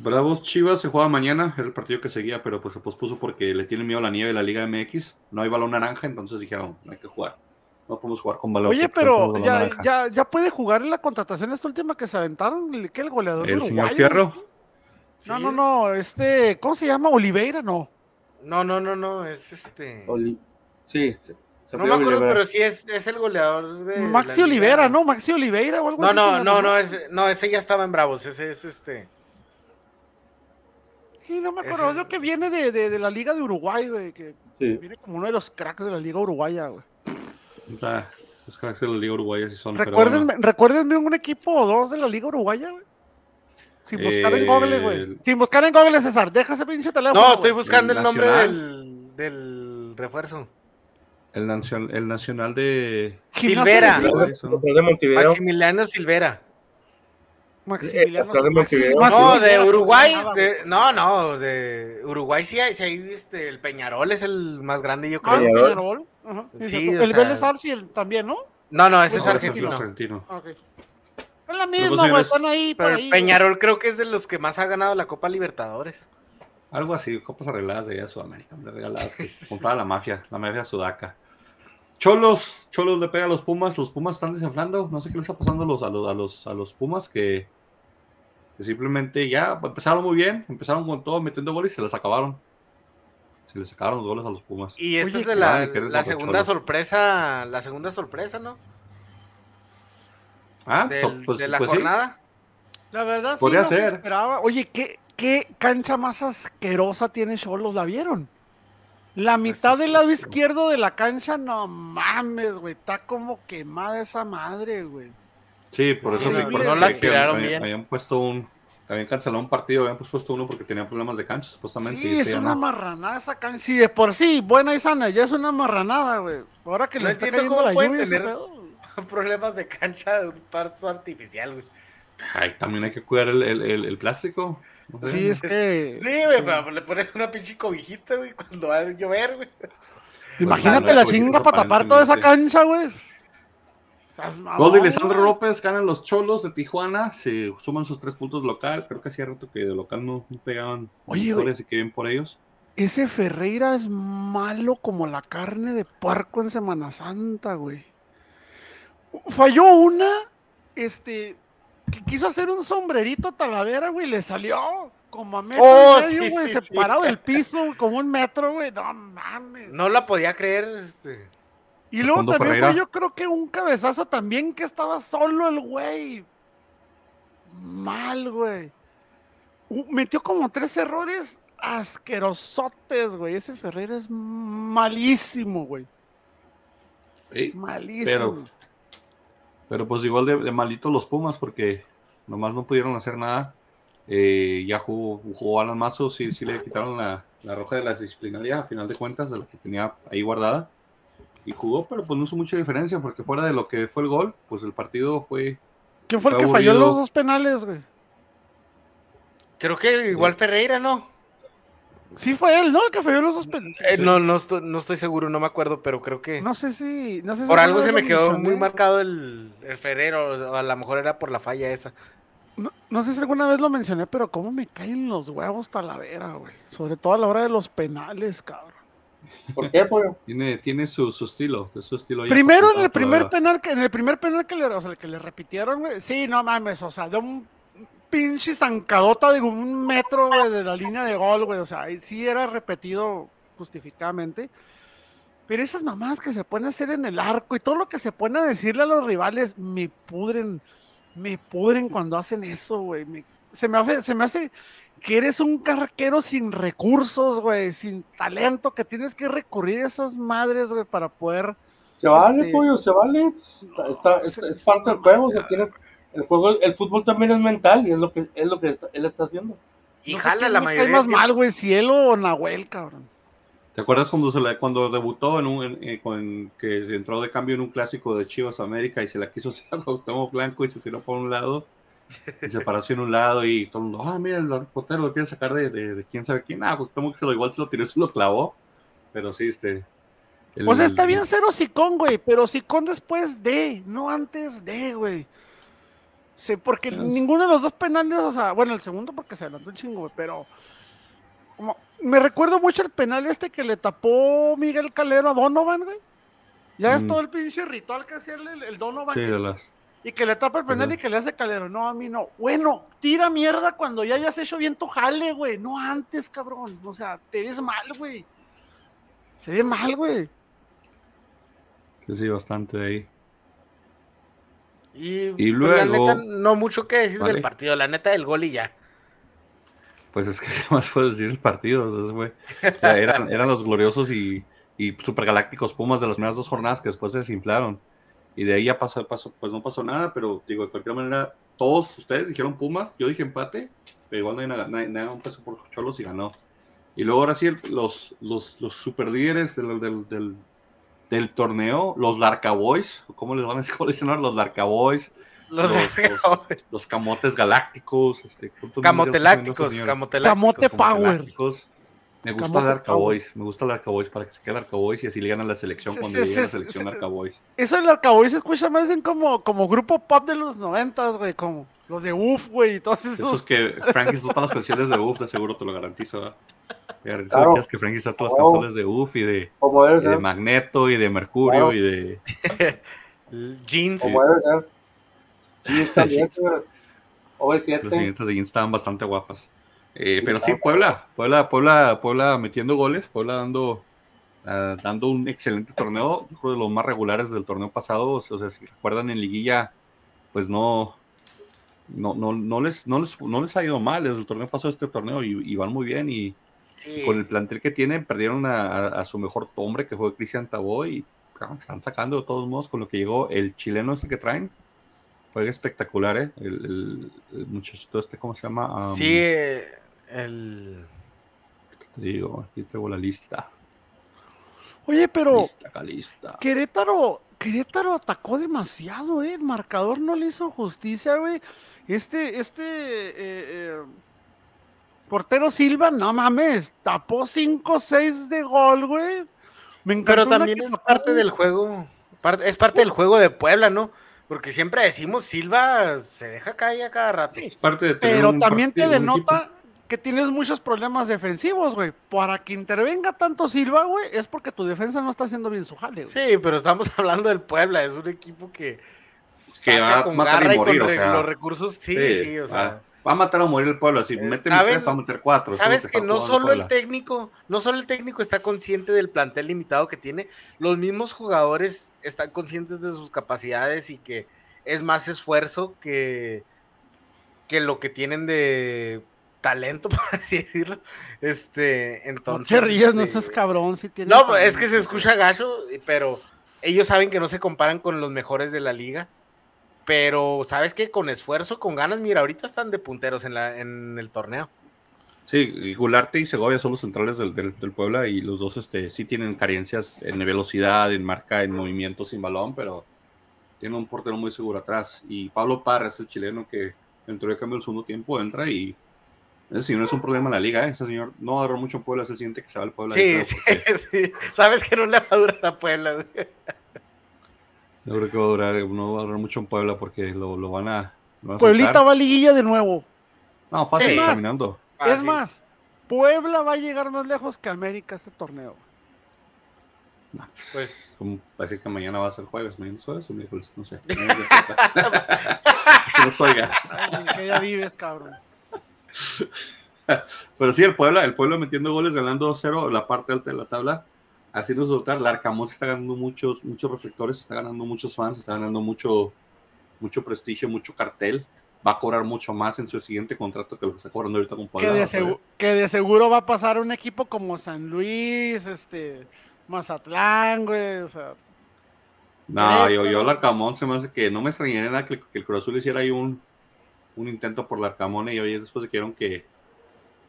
Bravos Chivas se juega mañana, era el partido que seguía, pero pues se pospuso porque le tiene miedo a la nieve de la Liga MX. No hay balón naranja, entonces dijeron, no hay que jugar. No podemos jugar con balón. Oye, no pero balón ya, naranja". ya, ya puede jugar en la contratación esta última que se aventaron, el- ¿qué? El goleador El de señor Uruguay, Fierro? No, no, no, este, ¿cómo se llama? Oliveira, no. No, no, no, no, es este. Oli- Sí, se, se No me acuerdo, pero sí es, es el goleador de. Maxi liga. ¿no? Maxi Oliveira o algo No, así. no, llama, no, no, ese, no, ese ya estaba en Bravos, ese es este. Sí, no me acuerdo, es- lo que viene de, de, de la Liga de Uruguay, güey, que Sí. viene como uno de los cracks de la Liga Uruguaya, güey. ah, los cracks de la Liga Uruguaya sí son. pero Recuérdenme, bueno. recuérdenme un equipo o dos de la Liga Uruguaya, güey. Sin buscar en Eh, Google, güey. Sin buscar en Google, César. Deja ese pinche teléfono. No, estoy buscando el, El nombre Nacional. del, del refuerzo. El, nacion- el nacional de. Gimnasia Silvera. de-. Maximiliano Silvera. Maximiliano. No, de Uruguay. De- no, no, de Uruguay sí hay, sí hay este, el Peñarol es el más grande, yo Ah, creo. Peñarol. Peñarol. Ajá, Sí, o el sea- Vélez Arce el- también, ¿no? No, no, ese Pues es Ese argentino. argentino. Ok. Es la misma, pues, güey. Están ahí Pero ahí. el güey. Peñarol creo que es de los que más ha ganado la Copa Libertadores. Algo así, copas arregladas de allá de Sudamérica, hombre, regaladas que compraba la mafia, la mafia sudaca. Cholos, Cholos le pega a los Pumas, los Pumas están desinflando, no sé qué le está pasando a los, a los, a los, a los Pumas que, que simplemente ya empezaron muy bien, empezaron con todo metiendo goles y se les acabaron. Se les acabaron los goles a los Pumas. Y esta Oye, es de la, la segunda Cholos. sorpresa, la segunda sorpresa, ¿no? Ah, Del- pues, de la pues sí. jornada. La verdad, sí, Podría no se ser. esperaba. Oye, ¿qué, ¿qué cancha más asquerosa tiene Cholos? ¿La vieron? La mitad Pues, del lado izquierdo de la cancha, no mames, güey. Está como quemada esa madre, güey. Sí, por Sí, eso no- me no parece la que- que aspiraron habían- bien. Habían puesto un, habían cancelado un partido, habían pues puesto uno porque tenían problemas de cancha, supuestamente. y Sí, es este ya una no. marranada esa cancha. Sí, de por sí, buena y sana, ya es una marranada, güey. Ahora que No le está cayendo cómo la lluvia, tener-. Problemas de cancha de un parzo artificial, güey. Ay, también hay que cuidar el, el, el, el plástico. No sé. Sí, es que. Sí, güey, pero le pones una pinche cobijita, güey, cuando va a llover, güey. Imagínate Pues, la pues, chinga para tapar toda esa cancha, güey. Gol de güey. López, ganan los cholos de Tijuana, se suman sus tres puntos local. Creo que hacía rato que de local no, no pegaban Oye, victorias y que bien por ellos. Ese Ferreira es malo como la carne de puerco en Semana Santa, güey. Falló una, este, que quiso hacer un sombrerito a Talavera, güey, le salió como a metro Oh, y medio, sí, güey, sí, sí. separado del piso, como un metro, güey. No mames. No la podía creer, este. Y luego Facundo también Ferreira. fue yo creo que un cabezazo también que estaba solo el güey. Mal, güey. Metió como tres errores asquerosotes, güey. Ese Ferreira es malísimo, güey. Sí, Malísimo. Pero- Pero pues igual de, de malitos los Pumas porque nomás no pudieron hacer nada. Eh, ya jugó, jugó Alan Mazo, sí, sí le quitaron la, la roja de la disciplinaria a final de cuentas, de la que tenía ahí guardada. Y jugó, pero pues no hizo mucha diferencia porque fuera de lo que fue el gol, pues el partido fue... ¿Quién fue el que falló aburrido. los dos penales, güey? Creo que igual Ferreira, ¿no? Sí fue él, ¿no? El que falló los dos penales. Eh, no, no estoy, no estoy seguro, no me acuerdo, pero creo que. No sé si. No sé si por algo se me quedó muy marcado el, el Ferrero, o a lo mejor era por la falla esa. No, no sé si alguna vez lo mencioné, pero cómo me caen los huevos Talavera, güey. Sobre todo a la hora de los penales, cabrón. ¿Por qué, pollo? Tiene, tiene su, su estilo, su estilo. Primero en el primer penal que en el primer penal que le, o sea, que le repitieron, güey. Sí, no mames, o sea, de un pinche zancadota de un metro, güey, de la línea de gol, güey. O sea, sí era repetido justificadamente. Pero esas mamadas que se pueden hacer en el arco y todo lo que se pone a decirle a los rivales, me pudren, me pudren cuando hacen eso, güey. Me- se, me hace, se me hace que eres un carquero sin recursos, güey, sin talento, que tienes que recurrir a esas madres, güey, para poder Se vale, Este- pollo, se vale. Está, está- No, es, se- es parte del juego. O sea, tienes, el juego, el fútbol también es mental y es lo que es lo que está- él está haciendo. Y No jala la mayoría. más mal, güey, Cielo o Nahuel, cabrón. ¿Te acuerdas cuando se le, cuando debutó en un en- eh, con- que entró de cambio en un clásico de Chivas América y se la quiso hacer a Cuauhtémoc Blanco y se tiró por un lado y se paró así en un lado y todo el mundo, ah, mira, el portero lo quiere sacar de, de, de quién sabe quién. Ah, Cuauhtémoc se lo igual se lo tiró se lo clavó. Pero sí, este. el- O sea, está bien ser hocicón, güey, pero hocicón después de, no antes de, güey. Sí, porque Es- ninguno de los dos penales, o sea, bueno, el segundo porque se adelantó un chingo, güey, pero como, me recuerdo mucho el penal este que le tapó Miguel Calero a Donovan, güey. Ya es Mm. todo el pinche ritual que hacía el, el Donovan. Sí, que- de las. Y que le tapa el penal y que le hace Calero. No, a mí no. Bueno, tira mierda cuando ya hayas hecho bien tu jale, güey. No antes, cabrón. O sea, te ves mal, güey. Se ve mal, güey. Sí, sí, bastante de ahí. Y, Y pues, la luego- neta, no mucho que decir Vale. del partido, la neta del gol y ya. Pues es que, ¿qué más puedo decir el partido? O sea, eran, eran los gloriosos y, y supergalácticos Pumas de las primeras dos jornadas que después se desinflaron. Y de ahí ya pasó, pasó, pues no pasó nada, pero digo, de cualquier manera, todos ustedes dijeron Pumas, yo dije empate, pero igual nadie, nadie, nadie un peso por Cholos y ganó. Y luego ahora sí, el- los, los, los super líderes del, del, del, del torneo, los Larca Boys, ¿cómo les van a ahora? Los Larca Boys, Los, Los- los- los Camotes Galácticos, este, ¿cuántos nombres ya están poniendo camotelácticos, camotelácticos. Camote Power. Galácticos. Me gusta Camote el Arca Power. Boys, me gusta el Arca Boys para que se quede el Arca Boys y así le ganan la selección Sí, cuando sí, llegue la selección sí. Arca Boys. Eso del Arcaboy se escucha más en como, como grupo pop de los noventas, güey. Como los de UF, güey. Y todos esos. Esos que Frankie está todas las canciones de UF, de seguro te lo garantizo. ¿verdad? Te garantizo Claro. que es que Frankie está todas las Wow. canciones de UF y de, Como debe y de. Magneto y de Mercurio y de. Jeans. Como debe ser. Está bien, señor. Los OV7. siguientes de Jeans estaban bastante guapas. Eh, pero sí. Puebla, Puebla, Puebla, Puebla metiendo goles, Puebla dando, ah, dando un excelente torneo, creo de los más regulares del torneo pasado. O sea, si recuerdan en liguilla, pues no, no, no, no les, no les, no les ha ido mal desde el torneo pasado este torneo y, y van muy bien y Sí. con el plantel que tienen perdieron a, su mejor hombre que fue Cristian Tabó y claro, están sacando de todos modos con lo que llegó el chileno este que traen. Juega espectacular, ¿eh? El, el- el muchachito este, ¿cómo se llama? Am, Sí, eh, el. Te digo, aquí tengo la lista. Oye, pero Lista, acá lista. Querétaro Querétaro atacó demasiado, eh. El marcador no le hizo justicia, güey. Este, este eh, eh, portero Silva, no mames, tapó 5-6 de gol, güey. Me Pero también es parte del juego. Es parte del juego de Puebla, ¿no? Porque siempre decimos Silva se deja caer a cada rato. Es parte de Pero también te denota que tienes muchos problemas defensivos, güey. Para que intervenga tanto Silva, güey, es porque tu defensa no está haciendo bien su jale, güey. Sí, pero estamos hablando del Puebla, es un equipo que, que va a matar y morir, o sea, los recursos, sí, sí, o sea. Va, a matar o morir el pueblo, si mete tres, va a meter cuatro. Sabes que, no solo el técnico, no solo el técnico está consciente del plantel limitado que tiene, los mismos jugadores están conscientes de sus capacidades y que es más esfuerzo que, que lo que tienen de talento, por así decirlo. Este, entonces. No te rías, no este, seas cabrón. Si no, es que se escucha gacho, pero ellos saben que no se comparan con los mejores de la liga. Pero, ¿sabes qué? Con esfuerzo, con ganas, mira, ahorita están de punteros en, la, en el torneo. Sí, Gularte y Segovia son los centrales del, del, Puebla y los dos este, sí tienen carencias en velocidad, en marca, en movimiento sin balón, pero tiene un portero muy seguro atrás. Y Pablo Parra es el chileno que entró de cambio el segundo tiempo, entra y ese señor es un problema en la liga, ¿eh? ese señor no agarró mucho Puebla, se siente que se va al Puebla. Sí, sí, sí, sabes que no le va a durar a Puebla. Yo creo que va a durar, no va a durar mucho en Puebla porque lo, lo van a... Pueblita va a liguilla de nuevo. No, fácil, caminando. Es más, Puebla va a llegar más lejos que América este torneo. No, pues parece que mañana va a ser jueves, mañana es jueves o miércoles, no sé. que nos oiga. que ya vives, cabrón. Pero sí, el Puebla, el Puebla metiendo goles, ganando 2-0 la parte alta de la tabla, haciendo soltar. La Arcamón está ganando muchos, muchos reflectores, está ganando muchos fans, está ganando mucho, mucho prestigio, mucho cartel. Va a cobrar mucho más en su siguiente contrato que lo que está cobrando ahorita con Puebla. Que de, seguro, que de seguro va a pasar un equipo como San Luis, este, Mazatlán, güey, o sea. No, yo, yo el Arcamón se me hace que no me extrañaría nada que, que el Cruz Azul hiciera ahí un, un intento por la Arcamone y hoy después dijeron que,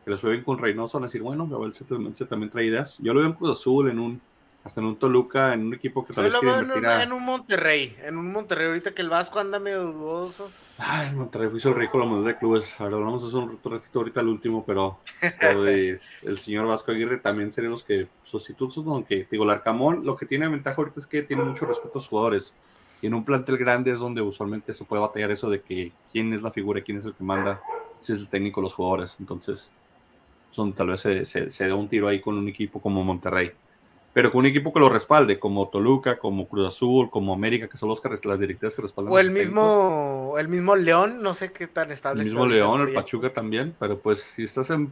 que les fue bien con Reynoso, a decir, bueno, Gabriel se, se, también trae ideas. Yo lo veo en Cruz Azul, en un, hasta en un Toluca, en un equipo que tal vez quiere invertir en, en un Monterrey, en un Monterrey, ahorita que el Vasco anda medio dudoso. Ah, el Monterrey hizo el rico la moneda de clubes. Ahora vamos a hacer un ratito ahorita el último, pero el señor Vasco Aguirre también serían los que sustitutos, aunque digo, el Arcamón, lo que tiene ventaja ahorita es que tiene mucho respeto a los jugadores. Y en un plantel grande es donde usualmente se puede batallar eso de que quién es la figura, quién es el que manda, si es el técnico, los jugadores. Entonces, son, tal vez se, se, da un tiro ahí con un equipo como Monterrey. Pero con un equipo que lo respalde, como Toluca, como Cruz Azul, como América, que son los, las directivas que respaldan. O el mismo, el mismo León, no sé qué tan estable El mismo León, el Pachuca también, pero pues si estás en...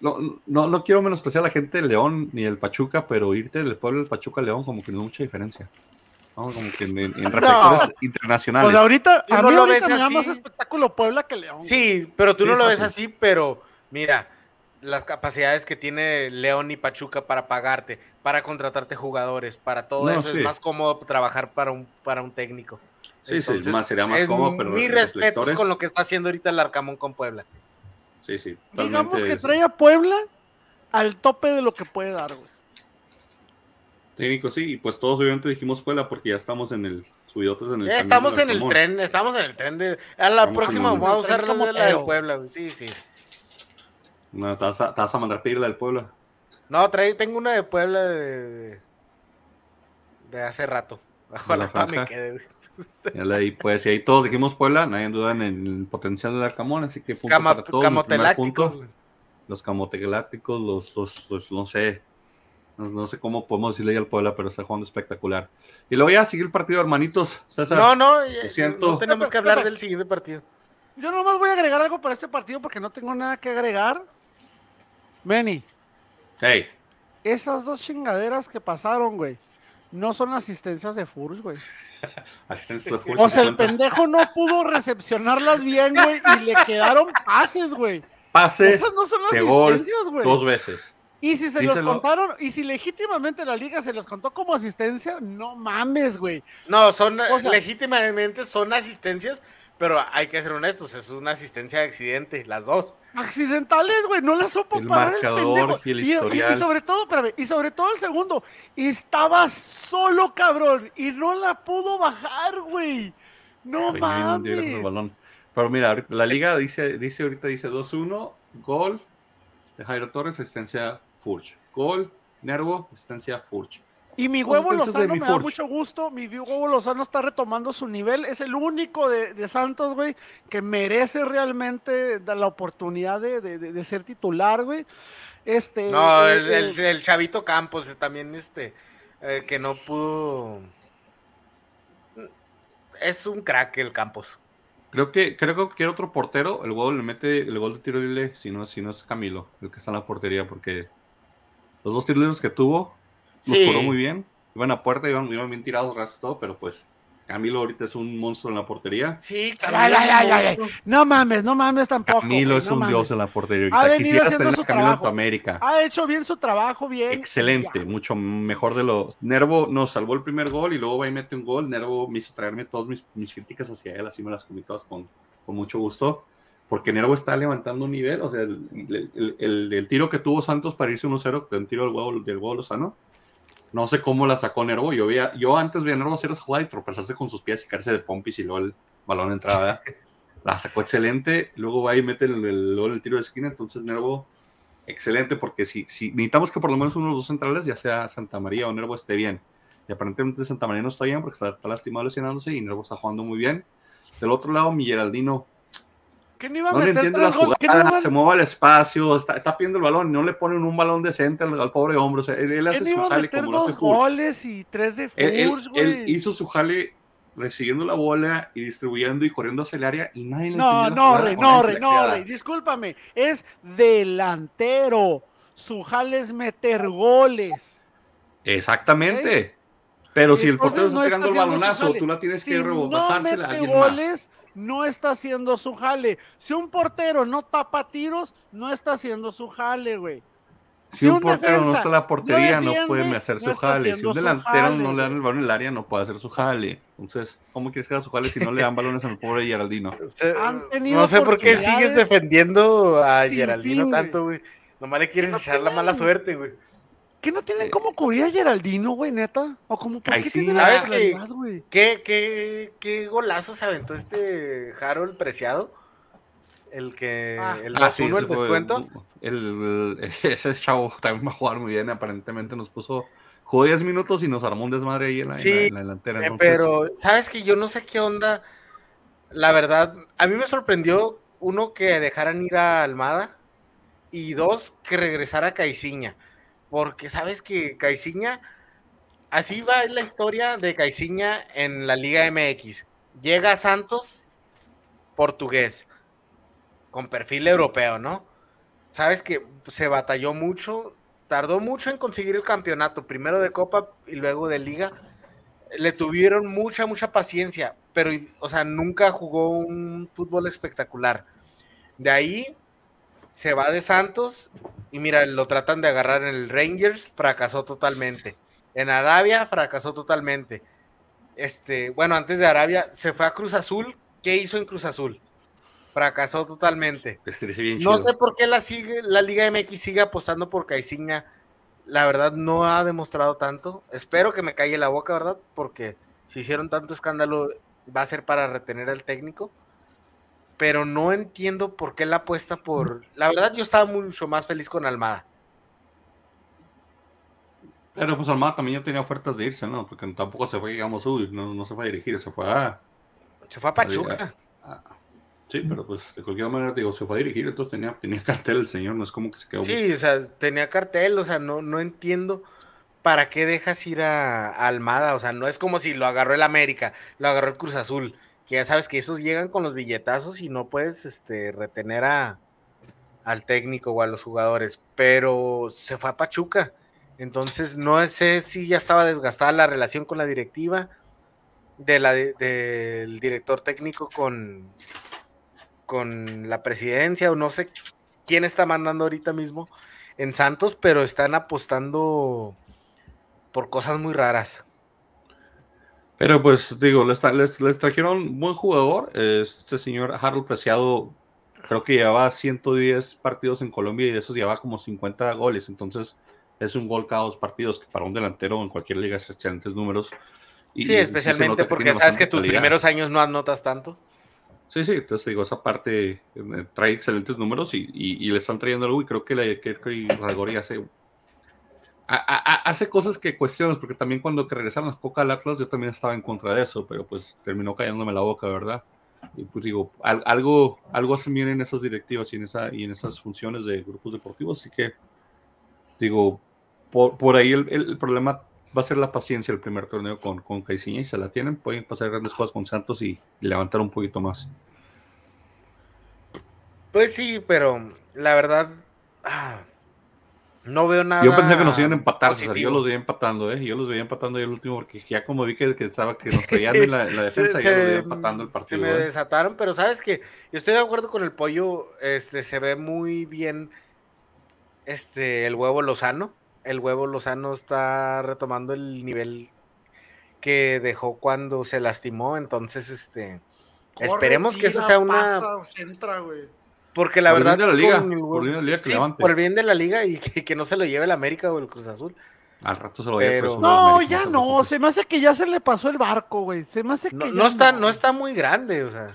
No, no, no quiero menospreciar a la gente de León ni el Pachuca, pero irte del pueblo del Pachuca a León como que no hay mucha diferencia. Como que en, reflectores internacionales. Pues ahorita, a mí no lo ves me más espectáculo Puebla que León. Sí, pero tú no lo ves así, pero mira, las capacidades que tiene León y Pachuca para pagarte, para contratarte jugadores, para todo eso, es más cómodo trabajar para un, para un técnico. Sí, sí, más, sería más cómodo, pero. Mi respeto con lo que está haciendo ahorita el Arcamón con Puebla. Sí, sí. Digamos que trae a Puebla al tope de lo que puede dar, güey. Técnico, sí, y pues todos obviamente dijimos Puebla porque ya estamos en el subidotes en el ya estamos en el tren, estamos en el tren de a la próxima vamos a usar la de la Puebla, sí, sí. No, ¿te vas, a, a mandar pedir la del Puebla? No, trae, tengo una de Puebla de, de, hace rato. Ojalá me quede, ahí, pues, y ahí todos dijimos Puebla, nadie duda en el potencial del Arcamón, así que punto para todos. Camotelácticos. Los camotelácticos, los, los, los, no sé, no, sé cómo podemos decirle al Puebla, pero está jugando espectacular. Y luego ya sigue el partido, hermanitos. César, no, no, no tenemos que hablar del siguiente partido. Yo nomás voy a agregar algo para este partido porque no tengo nada que agregar. Benny. Hey. Esas dos chingaderas que pasaron, güey, no son asistencias de Furs, güey. asistencias de O sea, el pendejo no pudo recepcionarlas bien, güey, y le quedaron pases, güey. Pases. Esas no son asistencias, güey. Dos veces. Y si se los contaron, y si legítimamente la liga se los contó como asistencia, no mames, güey. No, son legítimamente son asistencias, pero hay que ser honestos, es una asistencia de accidente, las dos. Accidentales, güey, no las supo El parar marcador pendejo. y el y, y historial. sobre todo, espérame, y sobre todo el segundo, estaba solo, cabrón, y no la pudo bajar, güey. No Ay, el mames. balón. Pero mira, la liga dice, dice ahorita dice 2-1, gol de Jairo Torres, asistencia Furch. Gol, Nervo, asistencia Furch. Y mi huevo Lozano me da mucho gusto. Mi huevo Lozano está retomando su nivel. Es el único de, de Santos, güey, que merece realmente la oportunidad de, de- de- de ser titular, güey. Este, No, eh, el, el- eh, el chavito Campos es también este, eh, que no pudo. Es un crack el Campos. Creo que, creo que quiere otro portero. El gol le mete el gol de tiro libre, si no, si no es Camilo, el que está en la portería, porque los dos tiros libres que tuvo los Sí. cobró muy bien. Iban a puerta, iban, iban bien tirados, resto todo, pero pues Camilo ahorita es un monstruo en la portería. Sí, Ay, ay, ay, ay, ay. No mames, no mames tampoco. Camilo es no un mames. dios en la portería. Ha venido Quisieras haciendo tener su Camilo trabajo. tu América. Ha hecho bien su trabajo, bien. Excelente, Ya. mucho mejor de lo. Nervo nos salvó el primer gol y luego va y mete un gol. Nervo me hizo traerme todas mis, mis críticas hacia él, así me las comí todas con, con mucho gusto. Porque Nervo está levantando un nivel. O sea, el, el- el- el tiro que tuvo Santos para irse 1-0, de un tiro del huevo, del huevo Lozano. No sé cómo la sacó Nervo. Yo, veía, yo antes veía a Nervo hacer esa jugada y tropezarse con sus pies y caerse de pompis y luego el balón entraba. La sacó excelente. Luego va y mete el tiro de esquina. Entonces Nervo excelente porque si, si necesitamos que por lo menos uno de los dos centrales, ya sea Santa María o Nervo, esté bien. Y aparentemente Santa María no está bien porque está, está lastimado lesionándose y Nervo está jugando muy bien. Del otro lado, mi Geraldino ¿Qué no iba a no le meter entiende las goles? ¿Qué no jugadas, iba se mueve al espacio, está, está pidiendo el balón no le ponen un balón decente al, al pobre hombre. O sea, él, él ¿Qué hace no su jale como lo hace dos goles y tres de Él, hizo su jale recibiendo la bola y distribuyendo y corriendo hacia el área y nadie le No, la no, Rey, no, Rey, le no. Rey, discúlpame. Es delantero. Su jale es meter goles. Exactamente. Pero si el portero está no pegando el balonazo, tú la tienes Si que no rebotársela a mete alguien más. No está haciendo su jale. Si un portero no tapa tiros, no está haciendo su jale, güey. Si un un portero no está en la portería, no, defiende, puede hacer no su jale. Si un delantero jale, no le dan el balón en el área, no puede hacer su jale. Entonces, ¿cómo quieres que haga su jale si no le dan balones al pobre Geraldino? No sé por qué sigues defendiendo a Geraldino fin, tanto, güey. Nomás le quieres no echar la mala suerte, güey. ¿Qué no tienen cómo cubrir a Geraldino, güey, neta? ¿O como por Ay, qué sí. tienen la ¿Sabes qué? realidad, güey? ¿Qué, qué, qué golazo se aventó este Harold Preciado? El que. Ah. el 2-1, Ah, sí, el descuento. el- el- ese chavo también va a jugar muy bien. Aparentemente nos puso. Jugó 10 minutos y nos armó un desmadre ahí en la, en la- Sí, en la delantera. Eh, entonces- pero, ¿sabes que Yo no sé qué onda. La verdad, a mí me sorprendió, uno, que dejaran ir a Almada. Y dos, que regresara Caiciña. Porque sabes que Caiciña. Así va la historia de Caiciña en la Liga MX. Llega a Santos, portugués, con perfil europeo, ¿no? Sabes que se batalló mucho, tardó mucho en conseguir el campeonato, primero de Copa y luego de Liga le tuvieron mucha, mucha paciencia, pero, o sea, nunca jugó un fútbol espectacular. De ahí se va de Santos y mira, lo tratan de agarrar en el Rangers, fracasó totalmente. En Arabia, fracasó totalmente. Este, bueno, antes de Arabia, se fue a Cruz Azul. ¿Qué hizo en Cruz Azul? Fracasó totalmente. Este, bien No sé por qué la, sigue, la Liga MX sigue apostando por Caiciña. La verdad no ha demostrado tanto. Espero que me calle la boca, ¿verdad? Porque si hicieron tanto escándalo va a ser para retener al técnico. Pero no entiendo por qué la apuesta por... La verdad yo estaba mucho más feliz con Almada. Pero pues Almada también ya tenía ofertas de irse, ¿no? Porque tampoco se fue, digamos, uy, no, no se fue a dirigir, se fue a. Se fue a Pachuca. a- sí, pero pues de cualquier manera, digo, se fue a dirigir, entonces tenía, tenía cartel el señor, no es como que se quedó. Sí, o sea, tenía cartel, o sea, no, no entiendo para qué dejas ir a Almada, o sea, no es como si lo agarró el América, lo agarró el Cruz Azul, que ya sabes que esos llegan con los billetazos y no puedes este, retener a, al técnico o a los jugadores, pero se fue a Pachuca, entonces no sé si ya estaba desgastada la relación con la directiva, de del director técnico con, con la presidencia o no sé quién está mandando ahorita mismo en Santos, pero están apostando por cosas muy raras. Pero pues digo, les, les, les trajeron un buen jugador. Este señor Harold Preciado creo que llevaba 110 partidos en Colombia y de esos llevaba como 50 goles. Entonces es un gol cada dos partidos, que para un delantero en cualquier liga es excelentes números. Y, sí, especialmente porque sabes que tus primeros años no anotas tanto. Sí, sí, entonces digo, esa parte eh, trae excelentes números y, y, le están trayendo algo y creo que, la, que, que hace, hace cosas que cuestionas, porque también cuando te regresaron las Coca al Atlas yo también estaba en contra de eso, pero pues terminó cayéndome la boca, ¿verdad? Y pues digo, algo, algo hacen bien en esas directivas y en, esa, y en esas funciones de grupos deportivos, así que digo, por, por ahí el, el, problema va a ser la paciencia el primer torneo con, con Caiciña y se la tienen, pueden pasar grandes cosas con Santos y, levantar un poquito más. Pues sí, pero la verdad, ah, no veo nada. Yo pensé que nos iban a empatar, yo los veía empatando, ¿eh? Yo los veía empatando el último porque ya como vi que, que estaba que nos traían en la, defensa, ya los veía empatando el partido. Se me ¿eh? desataron, pero sabes que yo estoy de acuerdo con el pollo, este se ve muy bien este el huevo Lozano el huevo Lozano está retomando el nivel que dejó cuando se lastimó, entonces este esperemos que eso sea una porque la verdad por, el bien de la liga y que, no se lo lleve el América o el Cruz Azul. Al rato se lo lleve No, ya no, se me hace que ya se le pasó el barco, güey. Se me hace que no, está no está muy grande, o sea.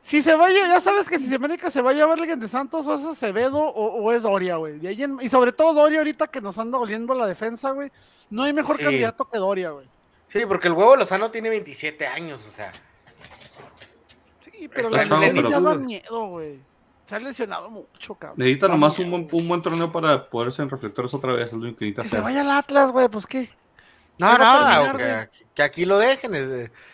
Si se vaya, ya sabes que si América se va a llevar alguien de Santos, o es Acevedo o, es Doria, güey. Y, sobre todo Doria ahorita que nos anda doliendo la defensa, güey. No hay mejor candidato que Doria, güey. Sí, porque el huevo Lozano tiene 27 años, o sea. Sí, pero la lesión ya da miedo, güey. Se ha lesionado mucho, cabrón. Necesita nomás un buen, un buen, torneo para poderse en reflectores otra vez. Es lo que necesita que se vaya al Atlas, güey, pues qué. No, no, que, aquí lo dejen.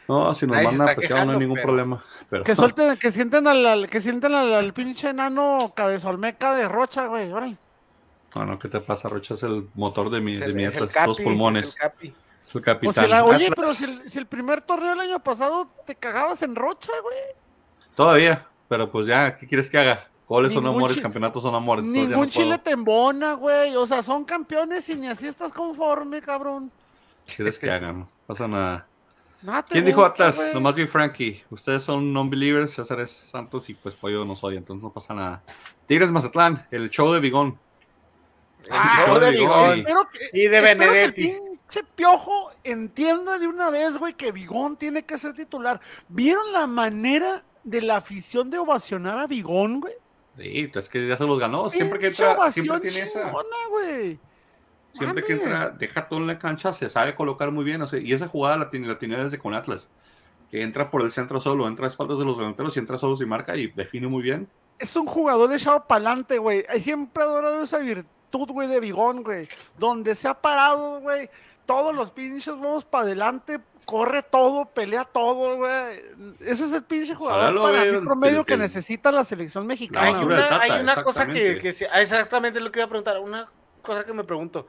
no, si nos mandan a no hay ningún problema. Que suelten, que sienten al, que sienten al, pinche enano cabezolmeca de Rocha, güey, No, no, ¿qué te pasa? Rocha es el motor de mi, de mi dos pulmones. Es el, capi. es el capitán. oye, pero si el, si el, primer torneo del año pasado te cagabas en Rocha, güey. Todavía, pero pues ya, ¿qué quieres que haga? Goles son amores, campeonatos son amores. Ningún Chile te embona, güey. O sea, son campeones y ni así estás conforme, cabrón. ¿Quieres que hagan? No pasa nada. ¿Quién dijo Atlas? Nomás vi Frankie. Ustedes son non-believers, César es Santos y pues Pollo no soy, entonces no pasa nada. Tigres Mazatlán, el show de Bigón. El ah, show de Bigón. Y, de Benedetti. pinche piojo entienda de una vez, güey, que Bigón tiene que ser titular. ¿Vieron la manera de la afición de ovacionar a Bigón, güey? Sí, es que ya se los ganó. Siempre que entra, siempre tiene esa. güey. Siempre que entra, deja todo en la cancha, se sabe colocar muy bien. y esa jugada la tiene, la tiene desde con Atlas. Que entra por el centro solo, entra a espaldas de los delanteros y entra solo y marca y define muy bien. Es un jugador echado para adelante, güey. Siempre adorado esa virtud, güey, de Bigón, güey. Donde se ha parado, güey. Todos los pinches vamos para adelante, corre todo, pelea todo, güey. Ese es el pinche jugador para el promedio que, necesita la selección mexicana. hay una, cosa que, que, exactamente lo que iba a preguntar, una cosa que me pregunto.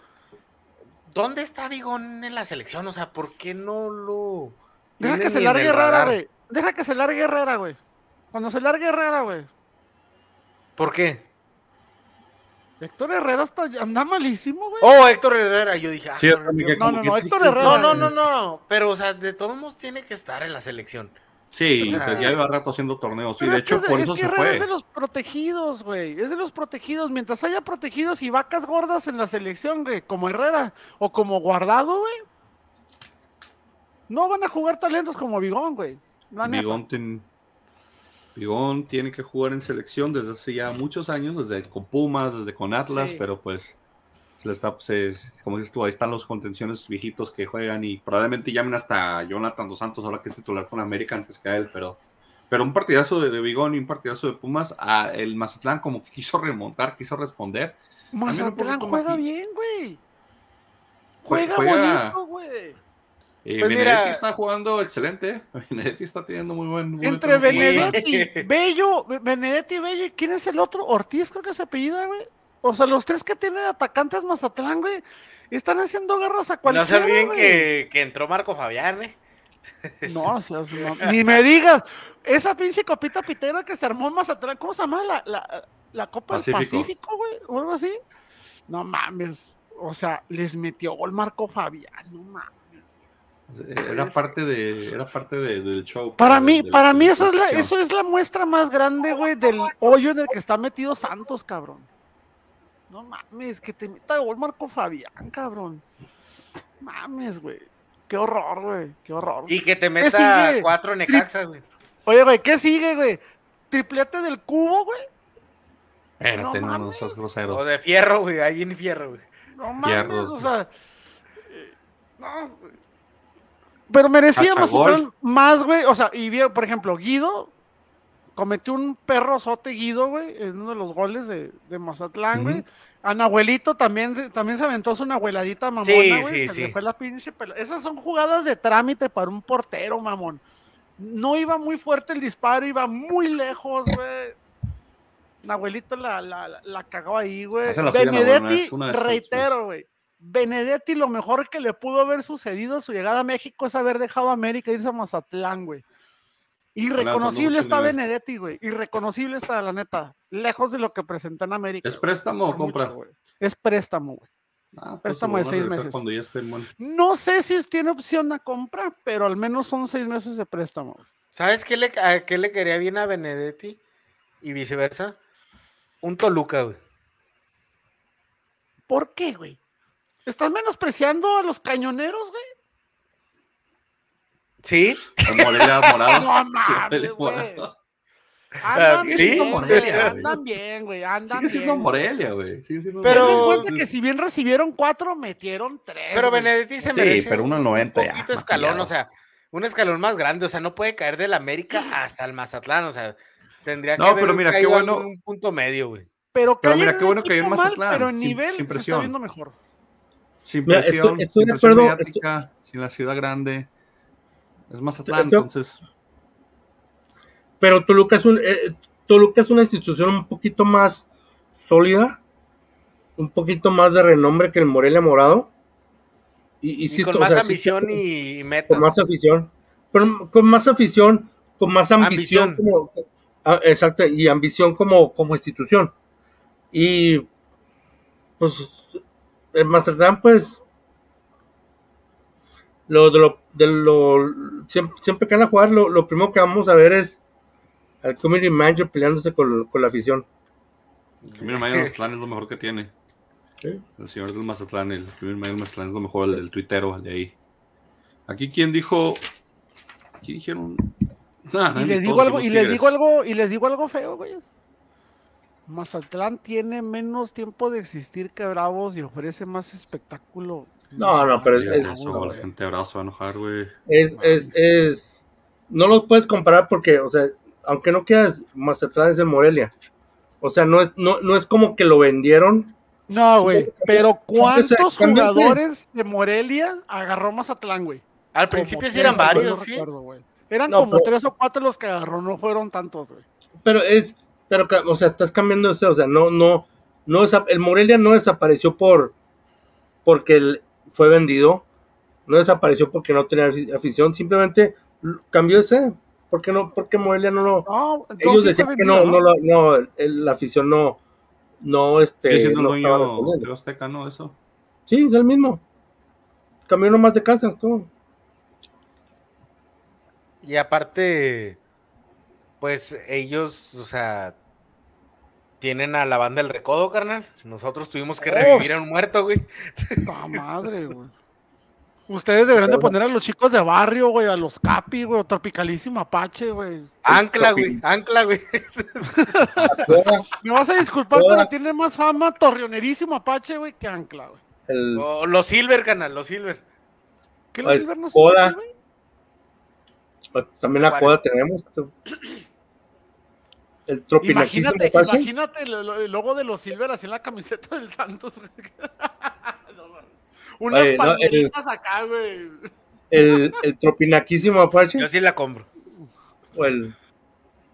¿dónde está Bigón en la selección? O sea, ¿por qué no lo. Deja que se largue Herrera, güey. Deja que se largue Herrera, güey. Cuando se largue Herrera, güey. ¿Por qué? Héctor Herrera está, anda malísimo, güey. Oh, Héctor Herrera, yo dije. Ah, no, no, no, Héctor Herrera. No, no, no, no. Pero, o sea, de todos modos tiene que estar en la selección. Sí, ya lleva rato haciendo torneos. Sí, de hecho, por eso se fue. Es de los protegidos, güey. Es de los protegidos. Mientras haya protegidos y vacas gordas en la selección, güey, como Herrera o como Guardado, güey, no van a jugar talentos como Bigón, güey. Bigón, tiene que jugar en selección desde hace ya muchos años, desde con Pumas, desde con Atlas, pero pues está, como dices tú, ahí están los contenciones viejitos que juegan y probablemente llamen hasta Jonathan Dos Santos ahora que es titular con América antes que a él, pero, pero un partidazo de, de Bigón y un partidazo de Pumas, a el Mazatlán como que quiso remontar, quiso responder. Mazatlán juega bien, güey. Juega, bonito, güey. Eh, pues Benedetti está jugando excelente. Benedetti está teniendo muy buen. Entre Benedetti, Bello, Benedetti y Bello, ¿quién es el otro? Ortiz, creo que se apellida, güey. O sea, los tres que tienen atacantes Mazatlán, güey, están haciendo garras a cualquiera. No se olviden que, que, entró Marco Fabián, ¿eh? No, o sea, ni me digas. Esa pinche copita pitera que se armó en Mazatlán, ¿cómo se llama? La, la, la Copa del Pacífico, güey, o algo así. No mames. O sea, les metió gol Marco Fabián, no mames. Era parte de, era parte de- del show. Para de- mí, de para mí eso es la, eso es la muestra más grande, güey, del hoyo en el que está metido Santos, cabrón. No mames, que te meta gol Marco Fabián, cabrón. Mames, güey. Qué horror, güey. Qué horror. Y que te ¿Qué meta cuatro Necaxa, güey. Oye, güey, ¿qué sigue, güey? Triplete del cubo, güey. Espérate, No no, seas grosero. O de fierro, güey. Ahí en fierro, güey. No mames, Fierros, o sea. eh, No, güey. Pero merecíamos más, güey. O sea, y bien, por ejemplo, Guido cometió un perro sote Guido, güey, en uno de los goles de, de Mazatlán, güey. Ujú. A Nahuelito también, se- también se aventó su Nahueladita mamona, Sí, güey. sí, se sí. le fue la pinche pela- Esas son jugadas de trámite para un portero, mamón. No iba muy fuerte el disparo, iba muy lejos, güey. Nahuelito la, la, la, la cagó ahí, güey. Benedetti, es una de sus, reitero, güey. Benedetti, lo mejor que le pudo haber sucedido a su llegada a México es haber dejado a América e irse a Mazatlán, güey. Irreconocible está nivel. Benedetti, güey. Irreconocible está, la neta. Lejos de lo que presentó en América. ¿Es güey. préstamo o compra? mucho, es préstamo, güey. Ah, pues Préstamo de seis meses. Cuando ya esté en No sé si tiene opción a compra, pero al menos son seis meses de préstamo. güey. ¿Sabes qué le, a qué le quería bien a Benedetti? Y viceversa. Un Toluca, güey. ¿Por qué, güey? ¿Estás menospreciando a los cañoneros, güey? Sí. Morelia morado. No mames, güey. Andan Sí, bien, Morelia, andan bien, güey, andan Sigue siendo bien. Morelia, güey. Siendo Pero- Ten en cuenta que si bien recibieron cuatro, metieron tres. Pero. Benedetti se Sí, merece pero uno al 90 un poquito escalón, o sea, un escalón más grande, o sea, no puede caer del América hasta el Mazatlán, o sea, tendría que No, haber pero mira, qué bueno. algún punto medio, güey. Pero, Pero mira, qué un bueno que hay mal, Mazatlán, Pero en sin- nivel sin se está viendo mejor. Sin Mira, presión, estoy- estoy sin presión acuerdo, mediática, sin la ciudad grande. Es Mazatlán, Estoy- entonces. Pero Toluca es, un, eh, Toluca es una institución un poquito más sólida, un poquito más de renombre que el Morelia Morado. Y, y Y sí, con más sea, ambición y, y metas. Con más afición. Pero con más afición, con más ambición. Ambición. Como, ah, exacto, y ambición como, como institución. Y pues en Mazatlán, pues lo de lo, de lo siempre, siempre que van a jugar, lo, lo primero que vamos a ver es al community manager peleándose con, con la afición. El mayor de Mazatlán es lo mejor que tiene. Sí. El señor del Mazatlán, el mayor de Mazatlán es lo mejor, el del tuitero, el de ahí. Aquí, ¿quién dijo? Aquí dijeron. Nah, Y les digo algo, y les digo algo, y les digo algo feo, güey. Mazatlán tiene menos tiempo de existir que Bravos y ofrece más espectáculo. No, no, pero es- eso, la gente de Bravos se va a enojar, güey. Es, es, es, no los puedes comparar porque, o sea, aunque no quieras, Mazatlán es el Morelia. O sea, no es, no, no es como que lo vendieron. No, güey. Pero ¿cuántos jugadores de Morelia agarró Mazatlán, güey? Al Como principio sí tres, eran güey, no varios, sí. recuerdo, güey. Eran No, como pero- tres o cuatro los que agarró, no fueron tantos, güey. Pero es, pero, o sea, estás cambiando eso, o sea, no, no, no, el Morelia no desapareció por, porque él fue vendido, no desapareció porque no tenía afi- afición, simplemente cambió ese, porque no, porque Morelia no lo, No, ellos sí decían que no, no, lo- no, el- la afición no, no, este, el no estaba dueño respondiendo. de Azteca, ¿no? Eso. Sí, es el mismo. Cambió nomás de casa, todo. Y aparte, pues ellos, o sea, tienen a la banda del recodo, carnal. Nosotros tuvimos que revivir a un muerto, güey. Ah, madre, güey. Ustedes deberían de poner a los chicos de barrio, güey, a los Capi, güey, o Tropicalísimo Apache, güey. Ancla, güey, ancla, güey. Me vas a disculpar, pero tiene más fama Torreonerísimo Apache, güey, que Ancla, güey. El, O los Silver, canal, los Silver. ¿Qué Pues, los Silver no son así, güey? también la coda tenemos. El Imagínate, Apache. imagínate el, el logo de los Silver así en la camiseta del Santos. No. Unas Oye, no, el- acá, güey. el, el tropinaquísimo Apache. Yo sí la compro. O el.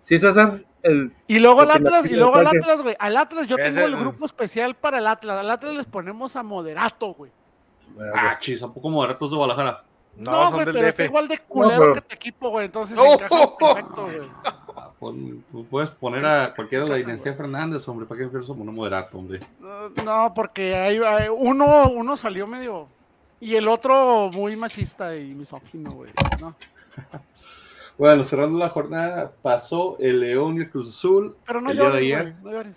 ¿Sí, César? El, Y luego el Atlas, y luego el. Atlas, güey. Al Atlas yo Ese tengo el grupo especial para el Atlas. Al Atlas les ponemos a Moderato, güey. Ah, chis, ¿a poco moderatos de Guadalajara? No, No, son güey, del pero está igual de culero pero- que tu equipo, güey. Entonces encaja oh. perfecto, güey. Pon- tú puedes poner a cualquiera de la dinastía Fernández, hombre. ¿Para qué quieres poner moderato, hombre? No, porque hay, hay- uno, uno salió medio Y el otro muy machista y misógino, güey. ¿no? Bueno, cerrando la jornada, pasó el León y el Cruz Azul. Pero no el día de llores, ayer. güey. No llores.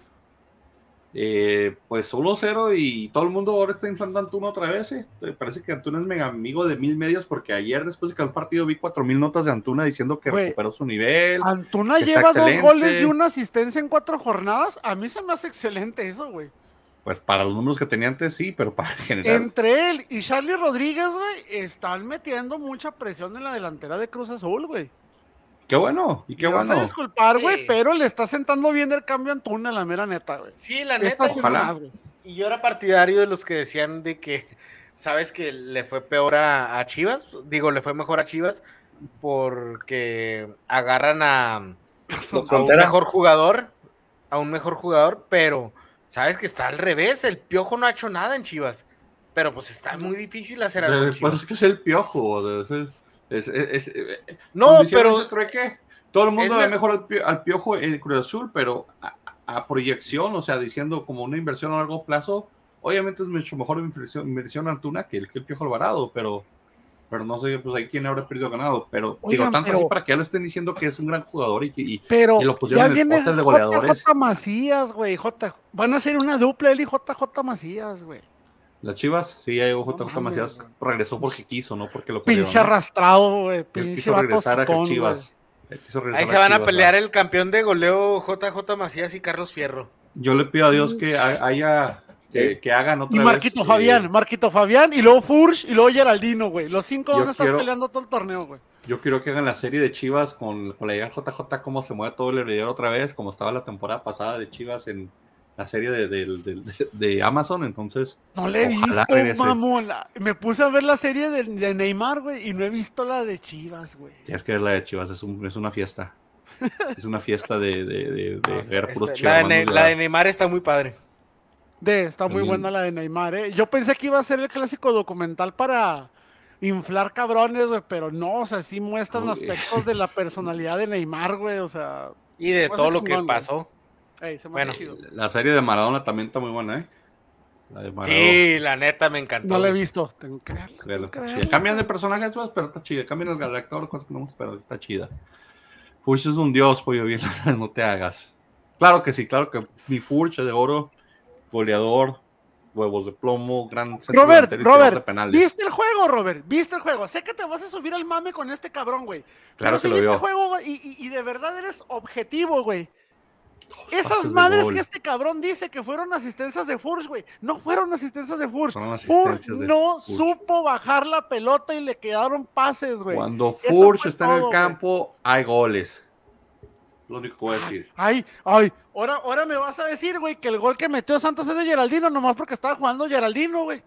Eh, pues 1-0 y todo el mundo ahora está inflando a Antuna otra vez. eh. Parece que Antuna es mega amigo de mil medios porque ayer después de que el partido vi cuatro mil notas de Antuna diciendo que recuperó su nivel. Antuna lleva dos goles y una asistencia en cuatro jornadas. A mí se me hace excelente eso, güey. Pues para los números que tenía antes sí, pero para general. Entre él y Charlie Rodríguez, güey, están metiendo mucha presión en la delantera de Cruz Azul, güey. Qué bueno, y qué Me vas a bueno. disculpar, güey, Sí. pero le está sentando bien el cambio a Antuna, la mera neta, güey. Sí, la neta. haciendo ojalá. más, güey. Y yo era partidario de los que decían de que, ¿sabes que le fue peor a, a Chivas? Digo, le fue mejor a Chivas porque agarran a, un mejor jugador, a un mejor jugador, pero sabes que está al revés, el Piojo no ha hecho nada en Chivas, pero pues está muy difícil hacer algo en Pues Chivas. es que es el piojo. es- es- es- es- eh, No, pero trueque, todo el mundo ve me- mejor al, Pio- al piojo en Cruz Azul, pero a, a proyección, o sea, diciendo como una inversión a largo plazo, obviamente es mucho mejor inversión, inversión Antuna que el, que el piojo Alvarado, pero, pero no sé, pues ahí quién habrá perdido ganado. Pero digo, tanto pero- así para que ya le estén diciendo que es un gran jugador y que. y- Pero Y lo pusieron ya en el póster de goleadores. JJ Macías, güey. J. Van a hacer una dupla él y JJ Macías, güey. Las Chivas, sí, ya llegó No JJ mames, Macías, regresó porque quiso, no porque lo Pinche ¿no? arrastrado, güey. Él Pinche quiso regresar a sacón, Chivas. Él quiso regresar ahí se van a Chivas, pelear ¿verdad? el campeón de goleo JJ Macías y Carlos Fierro. Yo le pido a Dios que ha- haya. Que, que hagan otra Y vez, Marquito eh, Fabián, Marquito Fabián, y luego Furch, y luego Geraldino, güey. Los cinco van a estar quiero- peleando todo el torneo, güey. Yo quiero que hagan la serie de Chivas con, con la del JJ, cómo se mueve todo el heredero otra vez, como estaba la temporada pasada de Chivas en la serie de, de- de Amazon. Entonces, No le he visto, regrese. mamona. Me puse a ver la serie de, de Neymar, güey, y no he visto la de Chivas, güey. tienes que ver la de Chivas, es, un- es una fiesta. Es una fiesta de, de, de- de Este- ver puros este, la, de Chivas. Ne- la de Neymar está muy padre. De, está muy También. buena la de Neymar, ¿eh? Yo pensé que iba a ser el clásico documental para inflar cabrones, güey, pero no, o sea, sí muestran Uy. aspectos de la personalidad de Neymar, güey, o sea, Y de todo lo que pasó. Ey, se me Bueno. La serie de Maradona también está muy buena, ¿eh? La de. Sí, la neta me encantó. No la he visto, tengo que verla, Cambian de güey. personajes más, pero está chida. Cambian el actor, cosas que no hemos, pero está chida. Furch es un dios, pollo bien, no te hagas. Claro que sí, claro que mi Furch de oro, goleador, huevos de plomo, gran Robert, de Robert. ¿viste el juego, Robert? ¿Viste el juego? Sé que te vas a subir al mame con este cabrón, güey. Claro Pero que sí lo viste vio. el juego, y- y de verdad eres objetivo, güey. Esas madres que este cabrón dice que fueron asistencias de Furch, güey. No fueron asistencias de Furch. Fueron Furch asistencias de no Furch. supo bajar la pelota y le quedaron pases, güey. Cuando fue está en el campo, hay goles. Lo único que voy a decir. Ay, ay, ahora, ahora me vas a decir, güey, que el gol que metió Santos es de Geraldino, nomás porque estaba jugando Geraldino, güey.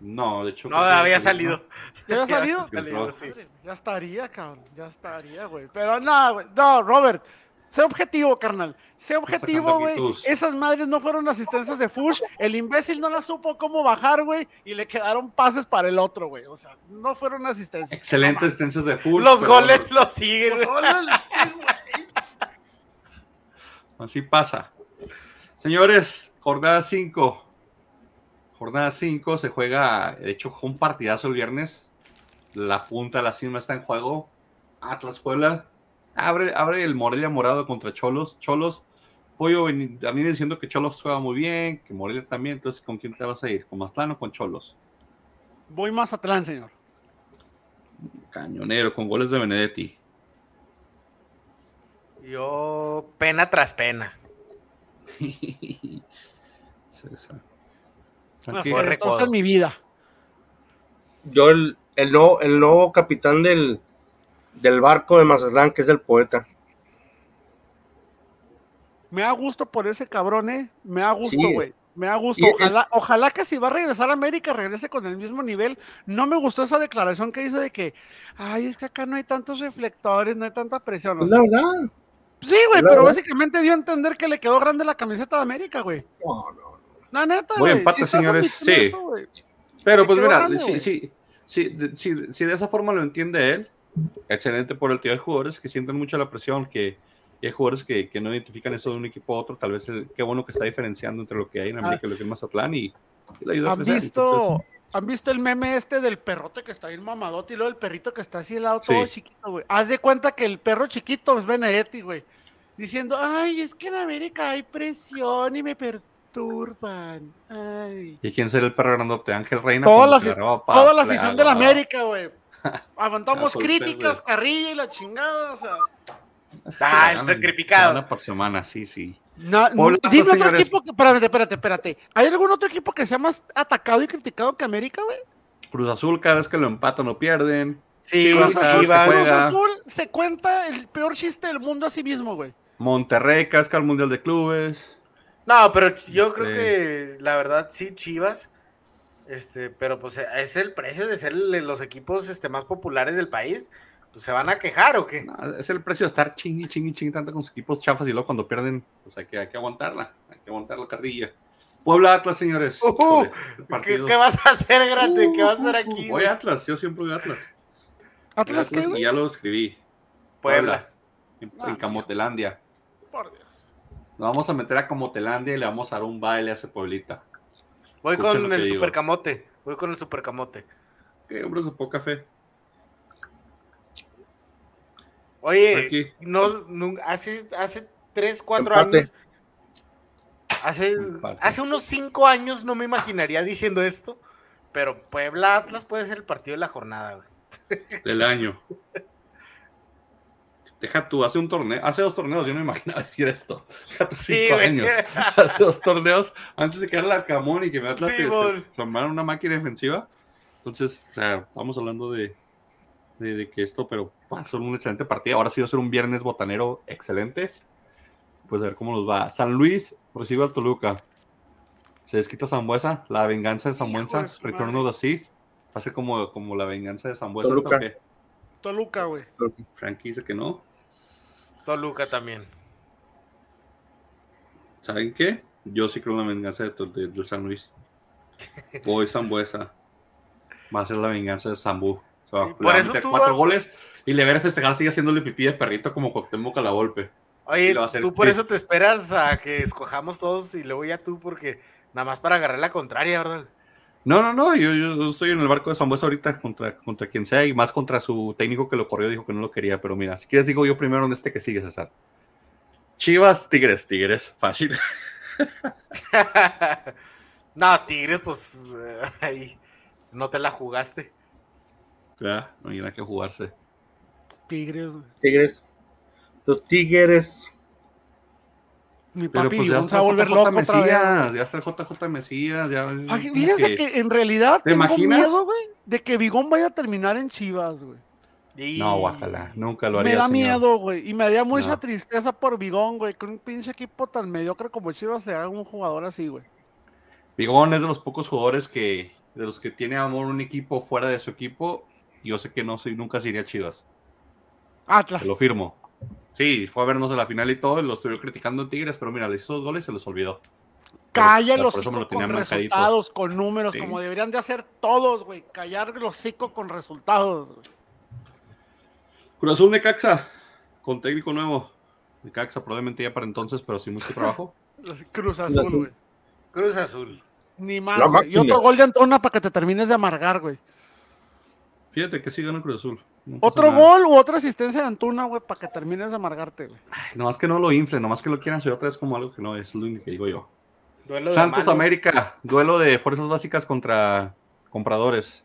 No, de hecho. No, había salido. ¿Ya había salido? Sí. Ya estaría, cabrón. Ya estaría, güey. Pero no, güey. No, Robert. Sé objetivo, carnal. Sé objetivo, güey. Esas madres no fueron asistencias de Fush. El imbécil no la supo cómo bajar, güey. Y le quedaron pases para el otro, güey. O sea, no fueron asistencias. Excelentes asistencias de Furch. Los pero goles los siguen. Los goles. Así pasa. Señores, jornada 5. Jornada 5 se juega, de hecho, un partidazo el viernes. La punta de la cima está en juego. Atlas Puebla. Abre, abre el Morelia Morado contra Cholos. Cholos. Pollo a mí diciendo que Cholos juega muy bien, que Morelia también. Entonces, ¿con quién te vas a ir? ¿Con Mazatlán o con Cholos? Voy más atrás, señor. Cañonero, con goles de Benedetti. Yo, pena tras pena. César. Entonces en mi vida. Yo, el, el, nuevo, el nuevo capitán del, del barco de Mazatlán, que es el poeta. Me da gusto por ese cabrón, eh. Me da gusto, Sí. güey. Me da gusto. Ojalá, ojalá que si va a regresar a América, regrese con el mismo nivel. No me gustó esa declaración que dice de que, ay, es que acá no hay tantos reflectores, no hay tanta presión. O Es sea, la verdad. sí, güey, pero verdad. básicamente dio a entender que le quedó grande la camiseta de América, güey. No, no. La neta, güey. empate, estás señores, sí. eso, güey. Pero pues mira, grande, sí, güey. sí, sí, de- si, si de esa forma lo entiende él, excelente por el tío de jugadores que sienten mucho la presión, que hay jugadores que, que no identifican eso de un equipo a otro, tal vez el- qué bueno que está diferenciando entre lo que hay en América y lo que hay en Mazatlán y, y le ayuda a ¿Han crecer. visto, Entonces, ¿Han visto el meme este del perrote que está bien mamadote y luego el perrito que está así helado todo Sí. chiquito, güey? Haz de cuenta que el perro chiquito es Benedetti, güey. Diciendo, ay, es que en América hay presión y me perturban. Ay. ¿Y quién será el perro grandote? Ángel Reina. Toda la Toda la afición de la. América, güey. Aguantamos críticas, carrilla y la chingada, o sea. Ah, el sacrificado. ganan por semana, sí, sí. Puebla, dime otro señores. equipo que. Espérate, espérate, espérate. ¿Hay algún otro equipo que sea más atacado y criticado que América, güey? Cruz Azul, cada vez que lo empatan, no pierden. Sí, Chivas, Cruz juega. Cruz Azul se cuenta el peor chiste del mundo a sí mismo, güey. Monterrey, casca al Mundial de Clubes. No, pero yo creo Este- que la verdad sí, Chivas. Este, pero pues es el precio de ser los equipos este, más populares del país. Pues, ¿Se van a quejar o qué? No, es el precio de estar chingui, chingui, chingui tanto con sus equipos chafas y luego cuando pierden, pues hay que, hay que aguantarla. Hay que aguantar la carrilla. Puebla Atlas, señores. Uh, qué ¿Qué, partido. qué vas a hacer, grande? ¿Qué vas a hacer aquí? Voy a Atlas, yo siempre voy a Atlas. ¿Atlas qué, Atlas, y ya lo escribí. Puebla. En, Ah, en Camotelandia. Por Dios. Nos vamos a meter a Camotelandia y le vamos a dar un baile a ese pueblita. Voy Escuchen con el digo. supercamote. Voy con el supercamote. Qué hombre de poca fe. Oye, Aquí. no, nun- hace, hace 3, 4 Empate. años. Hace, Empate. hace unos 5 años no me imaginaría diciendo esto. Pero Puebla Atlas puede ser el partido de la jornada, güey. del año. Deja tú, hace un torneo, hace dos torneos, yo no me imaginaba decir esto. Deja tú, Sí, cinco güey. años. Hace dos torneos, antes de que era el Arcamón y que me Atlas Sí, formaron una máquina defensiva. Entonces, o sea, estamos hablando de, de, de que esto, pero va a ser un excelente partido. Ahora sí va a ser un viernes botanero excelente. Pues a ver cómo nos va. San Luis recibe al Toluca. Se desquita Zambuesa, la venganza de Zambuesa, Hijo de Sea. Va a ser como, como la venganza de Zambuesa. Toluca. hasta Toluca, güey. Frankie dice que no. Toluca también. ¿Saben qué? Yo sí creo en la venganza de, de- del San Luis. Voy Zambuesa. Va a ser la venganza de Zambú. Se va, Y le por eso tú cuatro vas- goles y le ver festejar sigue haciéndole pipí de perrito como Cuauhtémoc a la golpe. Oye, tú por eso te esperas a que escojamos todos y luego ya tú, porque nada más para agarrar la contraria, ¿verdad? No, no, no, yo, yo estoy en el barco de Zambuesa ahorita contra, contra quien sea y más contra su técnico que lo corrió, dijo que no lo quería, pero mira, si quieres digo yo primero en este que sigue, César. Chivas, Tigres, Tigres, fácil. no, Tigres, pues eh, ahí no te la jugaste. Ya, no hay nada que jugarse. Tigres, güey. Tigres. Los Tigres. Mi Pero papi pues ya está a volver JJ loco otra vez. güey. Mesías, ya está el JJ Mesías, ya. Como Fíjense que en realidad ¿Te tengo imaginas? miedo, güey, de que Vigón vaya a terminar en Chivas, güey. Y- No, guácala, nunca lo haría. Me da señor. miedo, güey. Y me da mucha No. tristeza por Vigón, güey. Que un pinche equipo tan mediocre como Chivas se haga un jugador así, güey. Vigón es de los pocos jugadores que, de los que tiene amor un equipo fuera de su equipo. Yo sé que no soy, nunca se iría a Chivas. Atlas. Te lo firmo. Sí, fue a vernos a la final y todo, y lo estuve criticando en Tigres, pero mira, le hizo dos goles y se los olvidó. Calla los lo con resultados, con números, Sí. como deberían de hacer todos, güey. Callar los hocico con resultados. güey. Cruz Azul de Caxa, con técnico nuevo. De Caxa, probablemente ya para entonces, pero sin mucho trabajo. Cruz Azul, güey. Cruz Azul. Ni más. Y otro gol de Antona para que te termines de amargar, güey. Fíjate que sí ganó Cruz Azul. Otro nada. gol u otra asistencia de Antuna, güey, para que termines de amargarte, güey. Ay, nomás que no lo infle, nomás que lo quieran hacer otra vez como algo que no es, es lo único que digo yo. Duelo de Santos manos. América, duelo de fuerzas básicas contra compradores.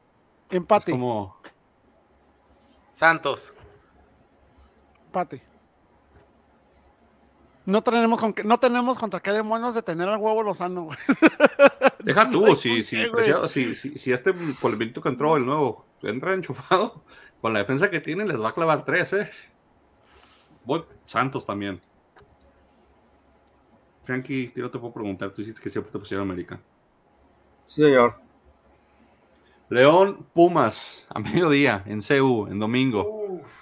Es Empate, como Santos. empate. No tenemos, con qué- no tenemos contra qué demonios de tener al huevo Lozano, güey. Deja No tú, si, si. Preciado- si, si, si este Polvito que entró, el nuevo, entra enchufado, con la defensa que tiene, les va a clavar tres, ¿eh? Voy, Santos también. Frankie, yo te puedo preguntar, tú hiciste que siempre te pusieron América. Sí, señor. León, Pumas, a mediodía, en CU, en domingo. Uf.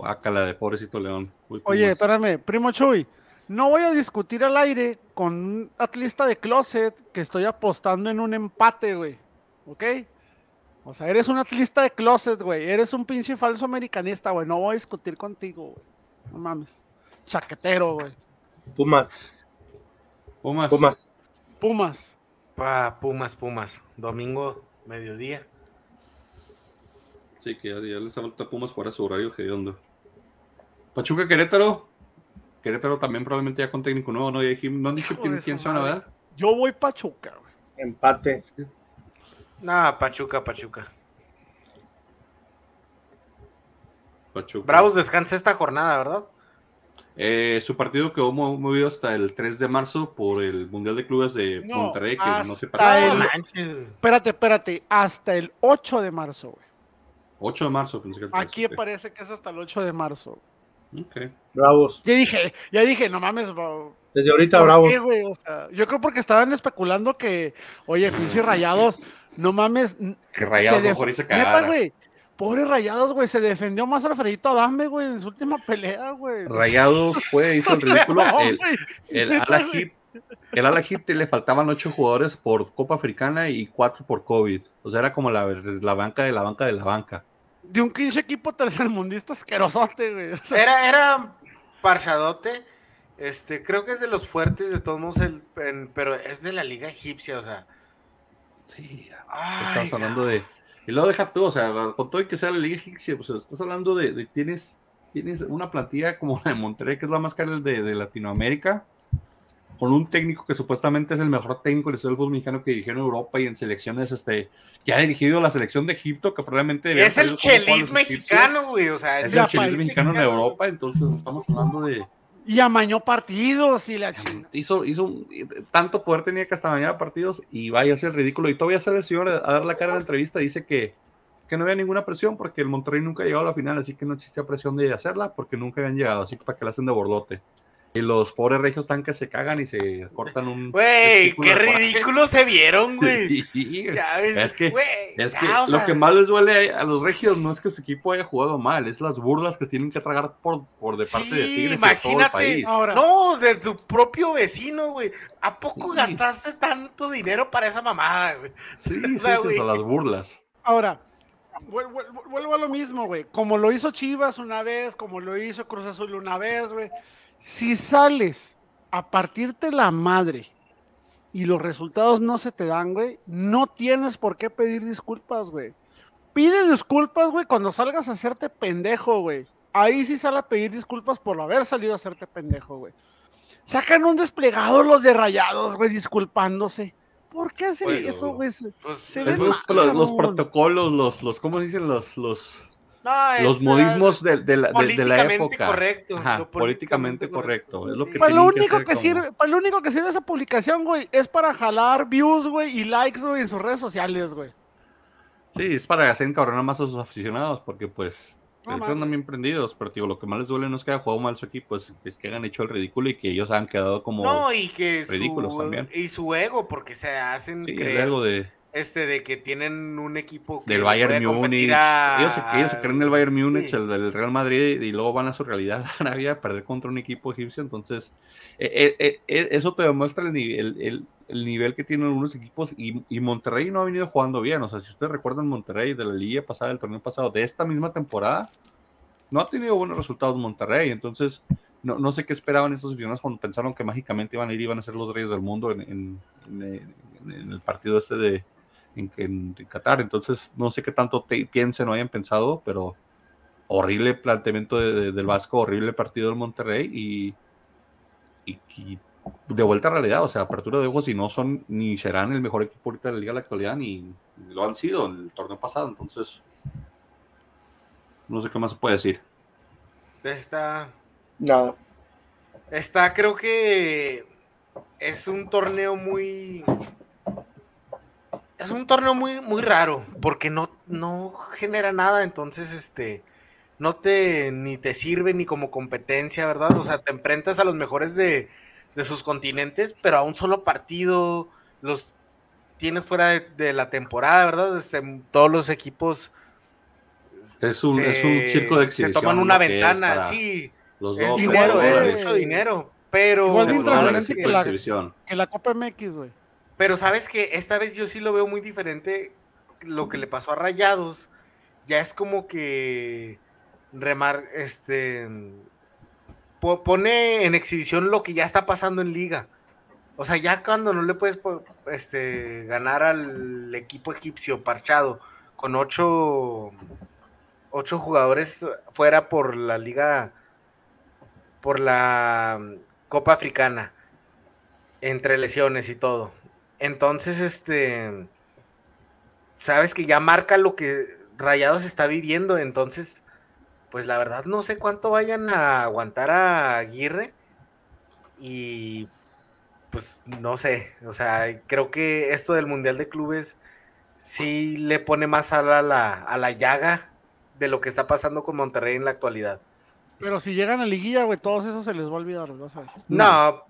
Guácala de pobrecito León. Uy, Oye, espérame, primo Chuy. No voy a discutir al aire con un atlista de closet que estoy apostando en un empate, güey. ¿Ok? O sea, eres un atlista de closet, güey. Eres un pinche falso americanista, güey. No voy a discutir contigo, güey. No mames. Chaquetero, güey. Pumas. Pumas. Pumas. Pumas. Pa Pumas, Pumas. Domingo, mediodía. Sí, que ya, ya les falta Pumas jugar a su horario hediondo. Pachuca Querétaro. Querétaro también probablemente ya con técnico nuevo, ¿no? No han dicho quién, quién su se van a madre. ver. Yo voy Pachuca, güey. Empate. Nah, Pachuca, Pachuca. Pachuca. Bravos descansa esta jornada, ¿verdad? Eh, su partido quedó mo- movido hasta el 3 de marzo por el Mundial de Clubes de No, Monterrey, que no se para. el-. Espérate, espérate. Hasta el 8 de marzo, güey. 8 de marzo, pensé que el 3, Aquí parece que es hasta el 8 de marzo. Bravos. Ya dije, ya dije, no mames, Desde ahorita, ¿por bravos. qué, güey? O sea, yo creo porque estaban especulando que, oye, pinches rayados, no mames. Que Rayados se mejor Neta, güey. Pobres rayados, güey. Se defendió más Alfredito Adame, güey, en su última pelea, güey. Rayados fue, hizo el ridículo. no, el, el Neta, Al güey. Ahly- el Al Ahly le faltaban 8 jugadores por Copa Africana y 4 por COVID. O sea, era como la, la banca de la banca de la banca. De un pinche equipo tercermundista asquerosote, güey. O sea, Era, era parchadote. Este, creo que es de los fuertes de todos modos, el- en- pero es de la liga egipcia, o sea. Sí, ay, Estamos hablando de. Y luego deja tú, o sea, con todo y que sea la Liga Egipcia, pues estás hablando de, de- tienes, tienes una plantilla como la de Monterrey, que es la más cara de, de Latinoamérica, con un técnico que supuestamente es el mejor técnico del fútbol mexicano que dirigió en Europa y en selecciones, este, que ha dirigido la selección de Egipto, que probablemente Es el egipcios. mexicano, güey, o sea, Es es el país mexicano en. Europa, entonces estamos hablando de. Y amañó partidos y la chingada. Hizo, hizo tanto poder tenía que hasta mañana partidos y vaya a ser ridículo. Y todavía sale el señor a, dar la cara en la entrevista. Dice que, que no había ninguna presión porque el Monterrey nunca ha llegado a la final, así que no existía presión de hacerla porque nunca habían llegado. Así que para que la hacen de borlote. Y los pobres regios están que se cagan y se cortan un. Güey, qué de ridículos se vieron, güey. Sí, Ya ves, Es que- güey, Es ya, que lo sea, que más les duele a los regios no es que su equipo haya jugado mal, es las burlas que tienen que tragar por, por de parte de sí, Tigres y de todo el imagínate. país. Ahora- No, de tu propio vecino, güey. ¿A poco Sí. gastaste tanto dinero para esa mamada, güey? Sí, O sea, sí, las burlas. Ahora, vuel- vuel- vuelvo a lo mismo, güey. Como lo hizo Chivas una vez, como lo hizo Cruz Azul una vez, güey. Si sales a partirte la madre y los resultados no se te dan, güey, no tienes por qué pedir disculpas, güey. Pide disculpas, güey, cuando salgas a hacerte pendejo, güey. Ahí sí sale a pedir disculpas por haber salido a hacerte pendejo, güey. Sacan un desplegado los de rayados, güey, disculpándose. ¿Por qué hacen Pues, eso, güey? Pues, los, los- protocolos, los, los, ¿cómo dicen? Los, los, no, es, los modismos de, de la, de- de la políticamente época. correcto, Ajá, lo políticamente políticamente correcto. correcto. Es lo que. Para lo que único que como- sirve, para lo único que sirve esa publicación, güey, es para jalar views, güey, y likes, güey, en sus redes sociales, güey. Sí, es para hacer encabronar más a sus aficionados, porque pues No ellos más. andan bien prendidos, pero digo, lo que más les duele no es que haya jugado mal su equipo, es, es que hayan hecho el ridículo y que ellos han quedado como No, y que ridículos su, también. y su ego, porque se hacen sí, creer algo de, este de que tienen un equipo que del Bayern Múnich. a- Ellos, se, ellos se creen el Bayern Múnich, Sí. el del Real Madrid, y luego van a su realidad Arabia a perder contra un equipo egipcio. Entonces, eh, eh, eh, eso te demuestra el, el- el- el nivel que tienen algunos equipos. Y, y Monterrey no ha venido jugando bien. O sea, si ustedes recuerdan Monterrey de la liga pasada, del torneo pasado, de esta misma temporada, no ha tenido buenos resultados Monterrey. Entonces, no, no sé qué esperaban estos aficionados cuando pensaron que mágicamente iban a ir y iban a ser los reyes del mundo en, en- en- en- en el partido este de en, en- en Qatar. Entonces, no sé qué tanto te, piensen o hayan pensado, pero horrible planteamiento de- de- del Vasco, horrible partido del Monterrey y, y- y de vuelta a realidad, o sea, apertura de ojos y no son ni serán el mejor equipo ahorita de la liga en la actualidad, ni, ni lo han sido en el torneo pasado. Entonces, no sé qué más se puede decir. Está, Nada. está, creo que es un torneo muy. Es un torneo muy, muy raro, porque no, no genera nada, entonces este. No te ni te sirve ni como competencia, ¿verdad? O sea, te enfrentas a los mejores de, de sus continentes, pero a un solo partido los tienes fuera de, de la temporada, ¿verdad? Este, todos los equipos Es un, se- es un circo de Se exhibición. toman una ventana, sí. Los Es dos dinero, es mucho dinero. Pero, Igual de impresionante. Que la Copa MX, güey. Pero sabes que esta vez yo sí lo veo muy diferente. Lo que le pasó a Rayados ya es como que remar, este po- pone en exhibición lo que ya está pasando en liga. O sea, ya cuando no le puedes este, ganar al equipo egipcio parchado con ocho, ocho jugadores fuera por la liga, por la Copa Africana, entre lesiones y todo. Entonces, este, sabes que ya marca lo que Rayados está viviendo, entonces, pues la verdad no sé cuánto vayan a aguantar a Aguirre y pues no sé, o sea, creo que esto del Mundial de Clubes sí le pone más a la, a la llaga de lo que está pasando con Monterrey en la actualidad. Pero si llegan a liguilla, güey, todos esos se les va a olvidar, ¿no? no,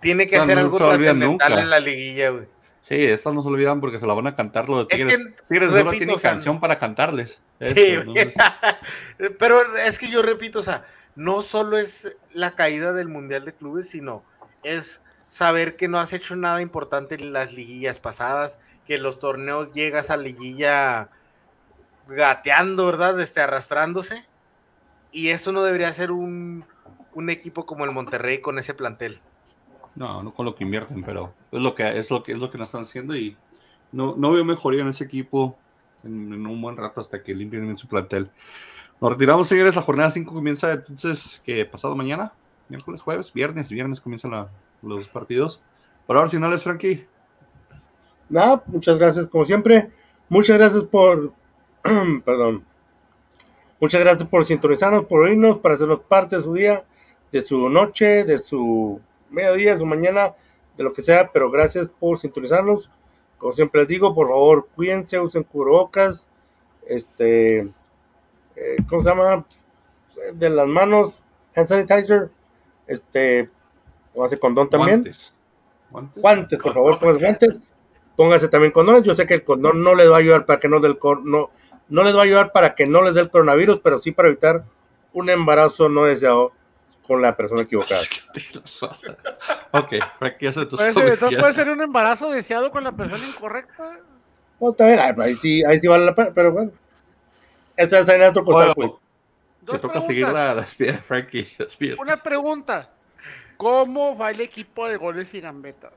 tiene que hacer algo trascendental en la liguilla, güey. Sí, estas no se olvidan porque se la van a cantar los de Tigres. Es que, Tigres no tienen canción para cantarles. Sí, pero es que yo repito, o sea, no solo es la caída del Mundial de Clubes, sino es saber que no has hecho nada importante en las liguillas pasadas, que los torneos llegas a liguilla gateando, ¿verdad? Este, arrastrándose. Y eso no debería ser un, un equipo como el Monterrey con ese plantel. No, no con lo que invierten, pero es lo que es lo que es lo que nos están haciendo y no, no veo mejoría en ese equipo en, un buen rato hasta que limpien bien su plantel. Nos retiramos, señores. La jornada 5 comienza entonces que pasado mañana, miércoles, jueves, viernes, viernes comienzan los partidos. Palabras finales, Frankie. Nada, muchas gracias, como siempre. Muchas gracias por, perdón, muchas gracias por sintonizarnos, por oírnos, para hacernos parte de su día, de su noche, de su mediodía, su mañana, de lo que sea, pero gracias por sintonizarnos. Como siempre les digo, por favor, cuídense, usen cubrebocas, este, eh, ¿cómo se llama? De las manos, hand sanitizer, este, póngase condón también. Guantes. Guantes, por favor, póngase guantes. Póngase también condones. Yo sé que el condón no les va a ayudar para que no del no, no les va a ayudar para que no les dé el coronavirus, pero sí para evitar un embarazo no deseado con la persona equivocada. ok, Frankie, eso ¿Puede ser, puede ser un embarazo deseado con la persona incorrecta. No, también, ahí sí, ahí sí vale la pena, pero bueno. Esa es el otro costal, pues. Dos toca seguir la, la Frankie. Una pregunta. ¿Cómo va el equipo de goles y gambetas?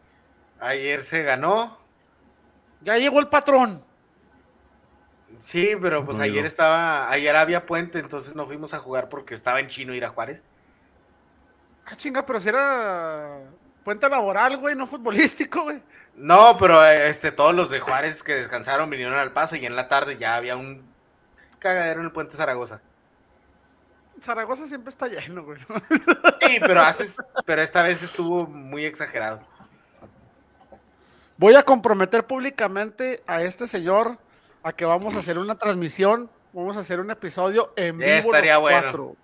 Ayer se ganó. Ya llegó el patrón. Sí, pero pues ayer estaba, ayer había puente, entonces no fuimos a jugar porque estaba en chino ir a Juárez. Ah, chinga, pero si era puente laboral, güey, no futbolístico, güey. No, pero este, todos los de Juárez que descansaron vinieron al paso y en la tarde ya había un cagadero en el puente Zaragoza. Zaragoza siempre está lleno, güey. Sí, pero haces, pero esta vez estuvo muy exagerado. Voy a comprometer públicamente a este señor a que vamos a hacer una transmisión, vamos a hacer un episodio en vivo. estaría bueno.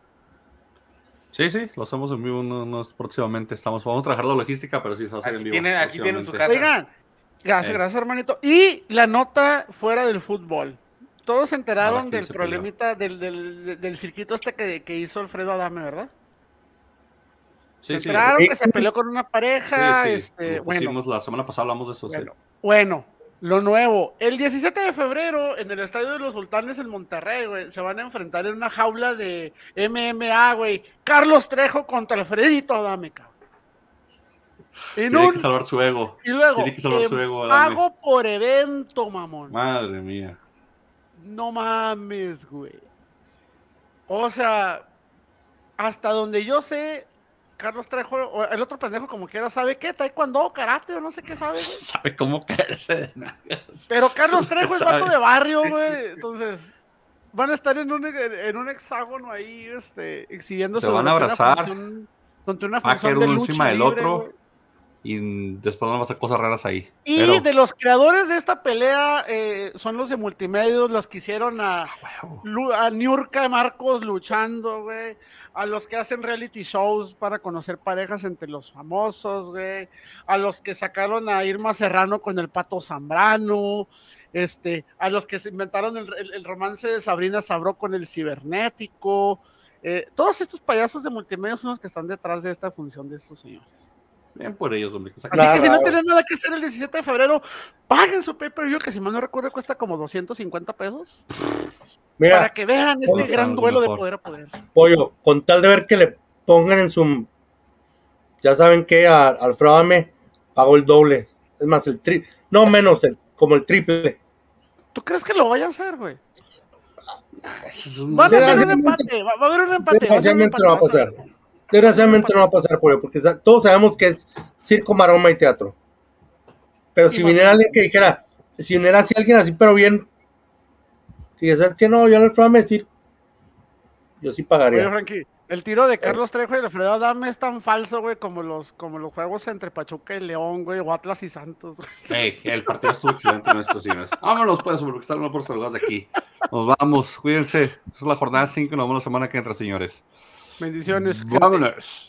Sí, sí, lo hacemos en vivo unos, próximamente. Estamos, vamos a trabajar la logística, pero sí se va a hacer en vivo. aquí tienen su casa. Oigan, gracias, eh. gracias, hermanito. Y la nota fuera del fútbol. Todos se enteraron del problemita del, del, del, circuito este que, que, hizo Alfredo Adame, ¿verdad? Sí, se enteraron que se peleó con una pareja. Este, bueno, la semana pasada hablamos de eso. Bueno, bueno, lo nuevo, el 17 de febrero en el Estadio de los Sultanes en Monterrey, güey, se van a enfrentar en una jaula de MMA, güey. Carlos Trejo contra Alfredito Adame, cabrón. Tiene que salvar su ego. Y luego, Tiene que salvar su ego, pago por evento, mamón. Madre mía. No mames, güey. O sea, hasta donde yo sé, Carlos Trejo, el otro pendejo como quiera, ¿sabe qué? Taekwondo, karate o no sé qué sabe, güey. Sabe cómo caerse Pero Carlos Trejo es vato de barrio, güey. Entonces, van a estar en un, en un hexágono ahí, este, exhibiendo Se van a abrazar. Contra una función de lucha encima del otro. Y después van a pasar cosas raras ahí. Y de los creadores de esta pelea eh, son los de multimedios, los que hicieron a, ah, a Niurka Marcos luchando, güey a los que hacen reality shows para conocer parejas entre los famosos, güey, a los que sacaron a Irma Serrano con el Pato Zambrano, este, a los que se inventaron el, romance de Sabrina Sabró con el cibernético, eh, todos estos payasos de multimedia son los que están detrás de esta función de estos señores. Bien por ellos, hombre. Así que si no tienen nada que hacer el 17 de febrero, paguen su pay-per-view, que si mal no recuerdo cuesta como 250 pesos para que vean este gran duelo de poder a poder. Pollo, con tal de ver que le pongan en su. Ya saben que a Alfredo Ame pago el doble. Es más, el triple. No menos, el, como el triple. ¿Tú crees que lo vaya a hacer, güey? Van a hacer un Desgraciadamente- empate, va, va a haber un empate. va Desgraciadamente no va a va pasar. Desgraciadamente no va a pasar por ello, porque todos sabemos que es circo, maroma y teatro. Pero si Y viniera alguien que dijera, si viniera así alguien así, pero bien, que sabes que no, yo Alfredo me decir, yo sí Oye, pagaría. Frankie, el tiro de Carlos Trejo y Alfredo Adame es tan falso, güey, como los, como los juegos entre Pachuca y León, güey, o Atlas y Santos. güey. Ey, el partido estuvo excelente en estos cines. Vámonos, pues, porque están por saludos de aquí. Nos vamos, cuídense. Esa es la jornada 5 nos vemos la semana que entra, señores. Bendiciones. Vámonos.